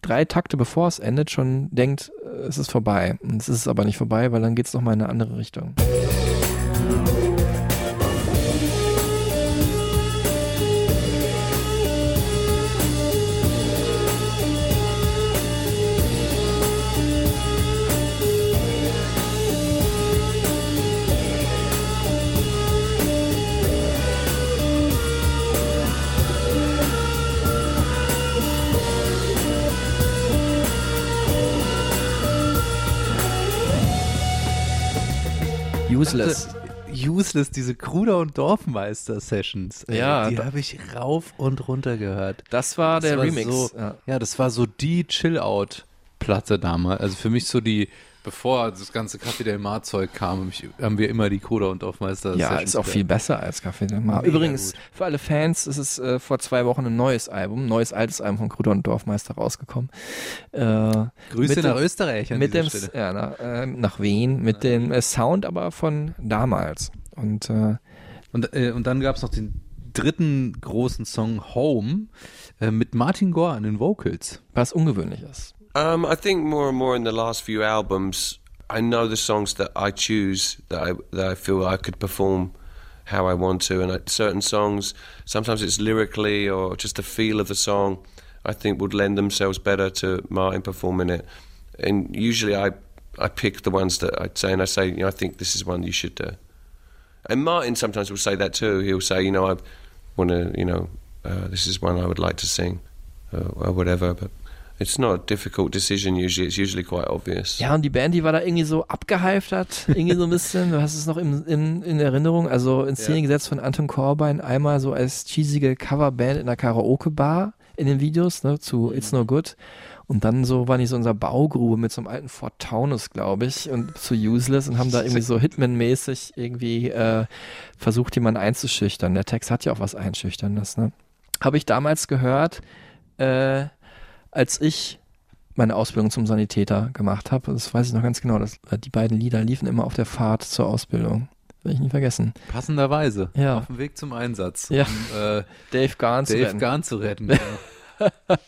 drei Takte bevor es endet schon denkt, äh, es ist vorbei. Und es ist aber nicht vorbei, weil dann geht es nochmal in eine andere Richtung. Useless. Useless, diese Kruder- und Dorfmeister-Sessions. ey, Ja, Die da- habe ich rauf und runter gehört. Das war Das der war Remix. So, ja. ja. das war so die Chill-Out-Platte damals. Also für mich so die, bevor das ganze Café Del Mar-Zeug kam, hab ich, haben wir immer die Kruder- und Dorfmeister Ja, Sessions ist auch viel besser als Café Del Mar. Übrigens, gut. für alle Fans ist es äh, vor zwei Wochen ein neues Album, ein neues altes Album von Kruder und Dorfmeister rausgekommen. Äh, Grüße mit nach dem- Österreich an mit dieser dem, Stelle. ja, nach, äh, nach Wien, mit dem äh, Sound aber von damals. Und äh, Und, äh, und dann gab es noch den dritten großen Song Home äh, mit Martin Gore an den Vocals. was ungewöhnlich ist. Um, I think more and more in the last few albums, I know the songs that I choose that I that I feel I could perform how I want to, and I, certain songs, sometimes it's lyrically or just the feel of the song, I think would lend themselves better to Martin performing it. And usually, I I pick the ones that I'd say, and I say, you know, I think this is one you should do. And Martin sometimes will say that too. He'll say, you know, I want to, you know, uh, this is one I would like to sing, uh, or whatever. But it's not a difficult decision usually. It's usually quite obvious. Ja, und die Band, die war da irgendwie so abgehalftert, irgendwie so ein bisschen. Du hast es noch im, in, in Erinnerung, also in Szene Ja. gesetzt von Anton Corbijn, einmal so als cheesige Coverband in einer Karaoke-Bar in den Videos, ne, zu It's No Good. Und dann so waren die so in unserer Baugrube mit so einem alten Ford Taunus, glaube ich, und zu Useless und haben da irgendwie so Hitman-mäßig irgendwie äh, versucht, jemanden einzuschüchtern. Der Text hat ja auch was Einschüchterndes, ne? Habe ich damals gehört, äh, als ich meine Ausbildung zum Sanitäter gemacht habe. Das weiß ich noch ganz genau. Das, die beiden Lieder liefen immer auf der Fahrt zur Ausbildung. Will ich nie vergessen. Passenderweise. Ja. Auf dem Weg zum Einsatz. Ja. Um, äh, Dave Garn zu Dave retten. Garn zu retten. [LAUGHS] genau.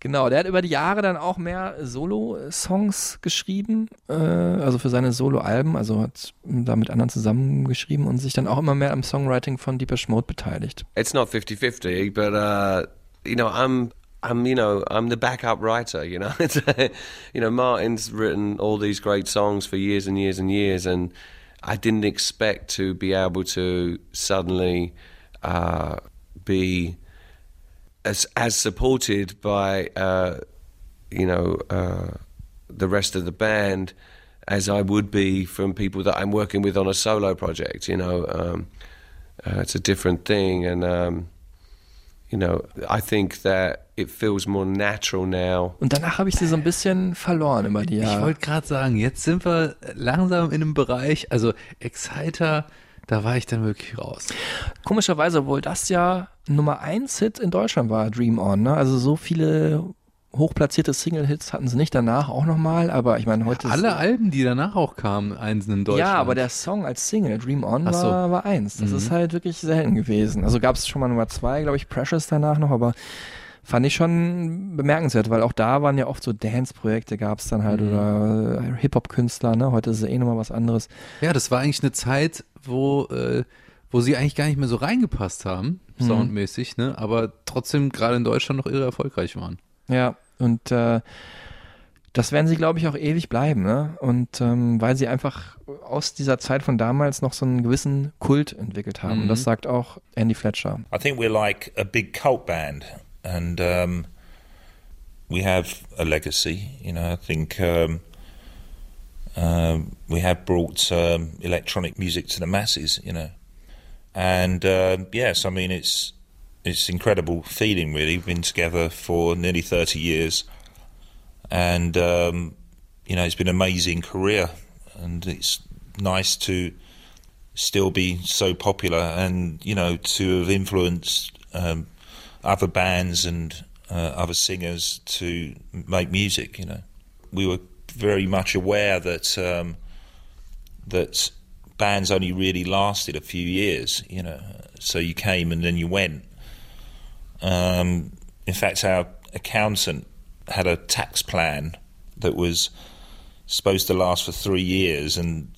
Genau, der hat über die Jahre dann auch mehr Solo-Songs geschrieben, äh, also für seine Solo-Alben, also hat da mit anderen zusammengeschrieben und sich dann auch immer mehr am Songwriting von Deepesh Mode beteiligt. It's not 50-50, but uh, you know, I'm I'm you know I'm the backup writer. You know, [LAUGHS] you know Martin's written all these great songs for years and years and years, and I didn't expect to be able to suddenly uh, be as as supported by uh, you know uh, the rest of the band as I would be from people that I'm working with on a solo project. You know, um, uh, it's a different thing, and um, Und danach habe ich sie so ein bisschen verloren über die Ich Jahre. wollte gerade sagen, jetzt sind wir langsam in einem Bereich, also Exciter, da war ich dann wirklich raus. Komischerweise, obwohl das ja Nummer 1 Hit in Deutschland war, Dream On. Ne? Also so viele hochplatzierte Single-Hits hatten sie nicht danach auch nochmal, aber ich meine, heute Alle Alben, die danach auch kamen, einzeln in Deutschland. Ja, aber der Song als Single, Dream On, so. war, war eins. Das Mhm. ist halt wirklich selten gewesen. Also gab es schon mal Nummer zwei, glaube ich, Precious danach noch, aber fand ich schon bemerkenswert, weil auch da waren ja oft so Dance-Projekte gab es dann halt Mhm. oder äh, Hip-Hop-Künstler, ne? Heute ist es eh nochmal was anderes. Ja, das war eigentlich eine Zeit, wo, äh, wo sie eigentlich gar nicht mehr so reingepasst haben, Mhm. soundmäßig, ne? aber trotzdem gerade in Deutschland noch irre erfolgreich waren. Ja, und äh, das werden sie, glaube ich, auch ewig bleiben, ne? Und ähm, weil sie einfach aus dieser Zeit von damals noch so einen gewissen Kult entwickelt haben. Mhm. Und das sagt auch Andy Fletcher. I think we're like a big cult band, and um, we have a legacy. You know, I think um, um, we have brought um, electronic music to the masses. You know, and um yes, I mean it's it's incredible feeling. Really, we've been together for nearly thirty years, and um, you know, it's been an amazing career, and it's nice to still be so popular and you know to have influenced um, other bands and uh, other singers to make music you know. We were very much aware that um, that bands only really lasted a few years you know. So you came and then you went um, in fact our accountant had a tax plan that was supposed to last for three years and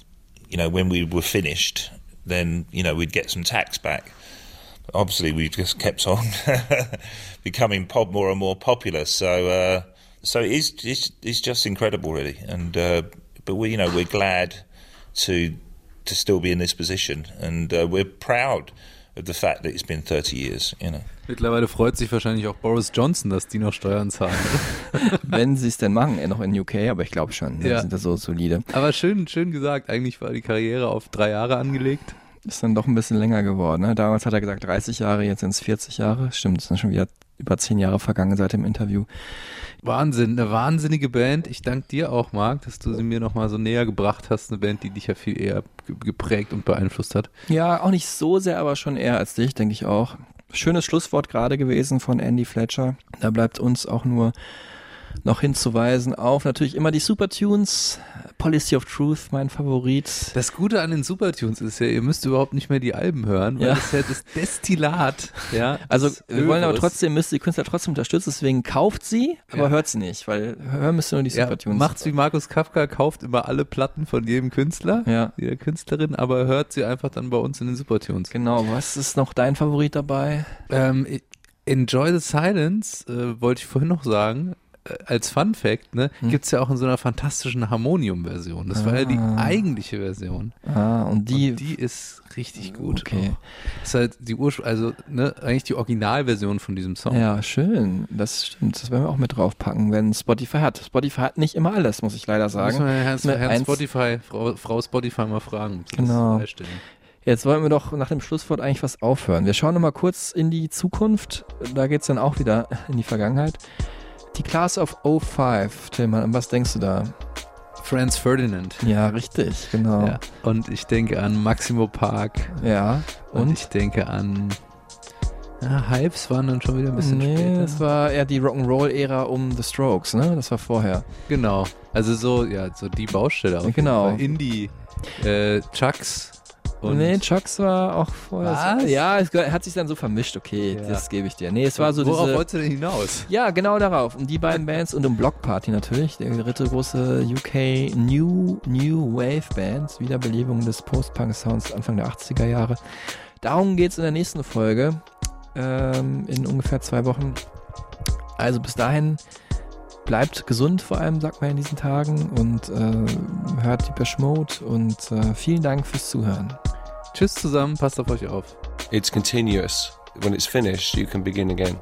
you know, when we were finished, then you know we'd get some tax back. But obviously, we just kept on [LAUGHS] becoming pop more and more popular. So, uh, so it is it's, it's just incredible, really. And uh, but we, you know, we're glad to to still be in this position, and uh, we're proud the fact that it's been 30 years. You know. Mittlerweile freut sich wahrscheinlich auch Boris Johnson, dass die noch Steuern zahlen. [LAUGHS] Wenn sie es denn machen, eh noch in UK, aber ich glaube schon, ne? Ja. sind das so solide. Aber schön, schön gesagt, eigentlich war die Karriere auf drei Jahre angelegt. Ist dann doch ein bisschen länger geworden. Ne? Damals hat er gesagt 30 Jahre, jetzt sind es 40 Jahre. Stimmt, es sind schon wieder über 10 Jahre vergangen seit dem Interview. Wahnsinn, eine wahnsinnige Band. Ich danke dir auch, Marc, dass du sie mir nochmal so näher gebracht hast. Eine Band, die dich ja viel eher ge- geprägt und beeinflusst hat. Ja, auch nicht so sehr, aber schon eher als dich, denke ich auch. Schönes Schlusswort gerade gewesen von Andy Fletcher. Da bleibt uns auch nur noch hinzuweisen auf natürlich immer die Supertunes. Policy of Truth, mein Favorit. Das Gute an den Supertunes ist ja, ihr müsst überhaupt nicht mehr die Alben hören, weil Ja. das ist ja das Destillat. [LAUGHS] Ja, Also wir wollen aber trotzdem, müsst die Künstler trotzdem unterstützen, deswegen kauft sie, aber Ja. hört sie nicht, weil hören müsst ihr nur die Ja, Supertunes. macht's wie Markus Kafka, kauft immer alle Platten von jedem Künstler, Ja. jeder Künstlerin, aber hört sie einfach dann bei uns in den Supertunes. Genau, was ist noch dein Favorit dabei? Ähm, Enjoy the Silence, äh, wollte ich vorhin noch sagen. Äh, als Fun Fact, ne, Hm. gibt's ja auch in so einer fantastischen Harmonium-Version. Das war ja die Ah. eigentliche Version. Ah, und die, Und die ist richtig gut. Okay. auch. Das ist halt die Urspr also ne, eigentlich die Originalversion von diesem Song. Ja, schön. Das stimmt. Das werden wir auch mit draufpacken, wenn Spotify hat. Spotify hat nicht immer alles, muss ich leider sagen. Herrn, Ist mir Herrn eins- Spotify, Frau, Frau Spotify mal fragen. Genau. Jetzt wollen wir doch nach dem Schlusswort eigentlich was aufhören. Wir schauen nochmal kurz in die Zukunft. Da geht's dann auch wieder in die Vergangenheit. Die Class of 05, Tillmann, an was denkst du da? Franz Ferdinand. Ja, richtig, genau. Ja. Und ich denke an Maximo Park. Ja, Und, und? ich denke an ja, Hypes waren dann schon wieder ein bisschen nee, später. das war eher die Rock'n'Roll-Ära um The Strokes, ne? Das war vorher. Genau. Also so, ja, so die Baustelle auf Genau. Indie, äh, Chucks und nee, Chucks war auch vorher. Was? Ja, es hat sich dann so vermischt, okay, Ja. das gebe ich dir. Nee, es war so Worauf diese... wolltest du denn hinaus? Ja, genau darauf. Um die beiden Bands und um Block Party natürlich, der dritte große UK New New Wave Band, Wiederbelebung des Post-Punk-Sounds Anfang der 80er Jahre. Darum geht's in der nächsten Folge, ähm, in ungefähr zwei Wochen. Also bis dahin bleibt gesund, vor allem sagt man in diesen Tagen und äh, hört die Mode und äh, vielen Dank fürs Zuhören. Tschüss zusammen, passt auf euch auf. It's continuous. When it's finished, you can begin again.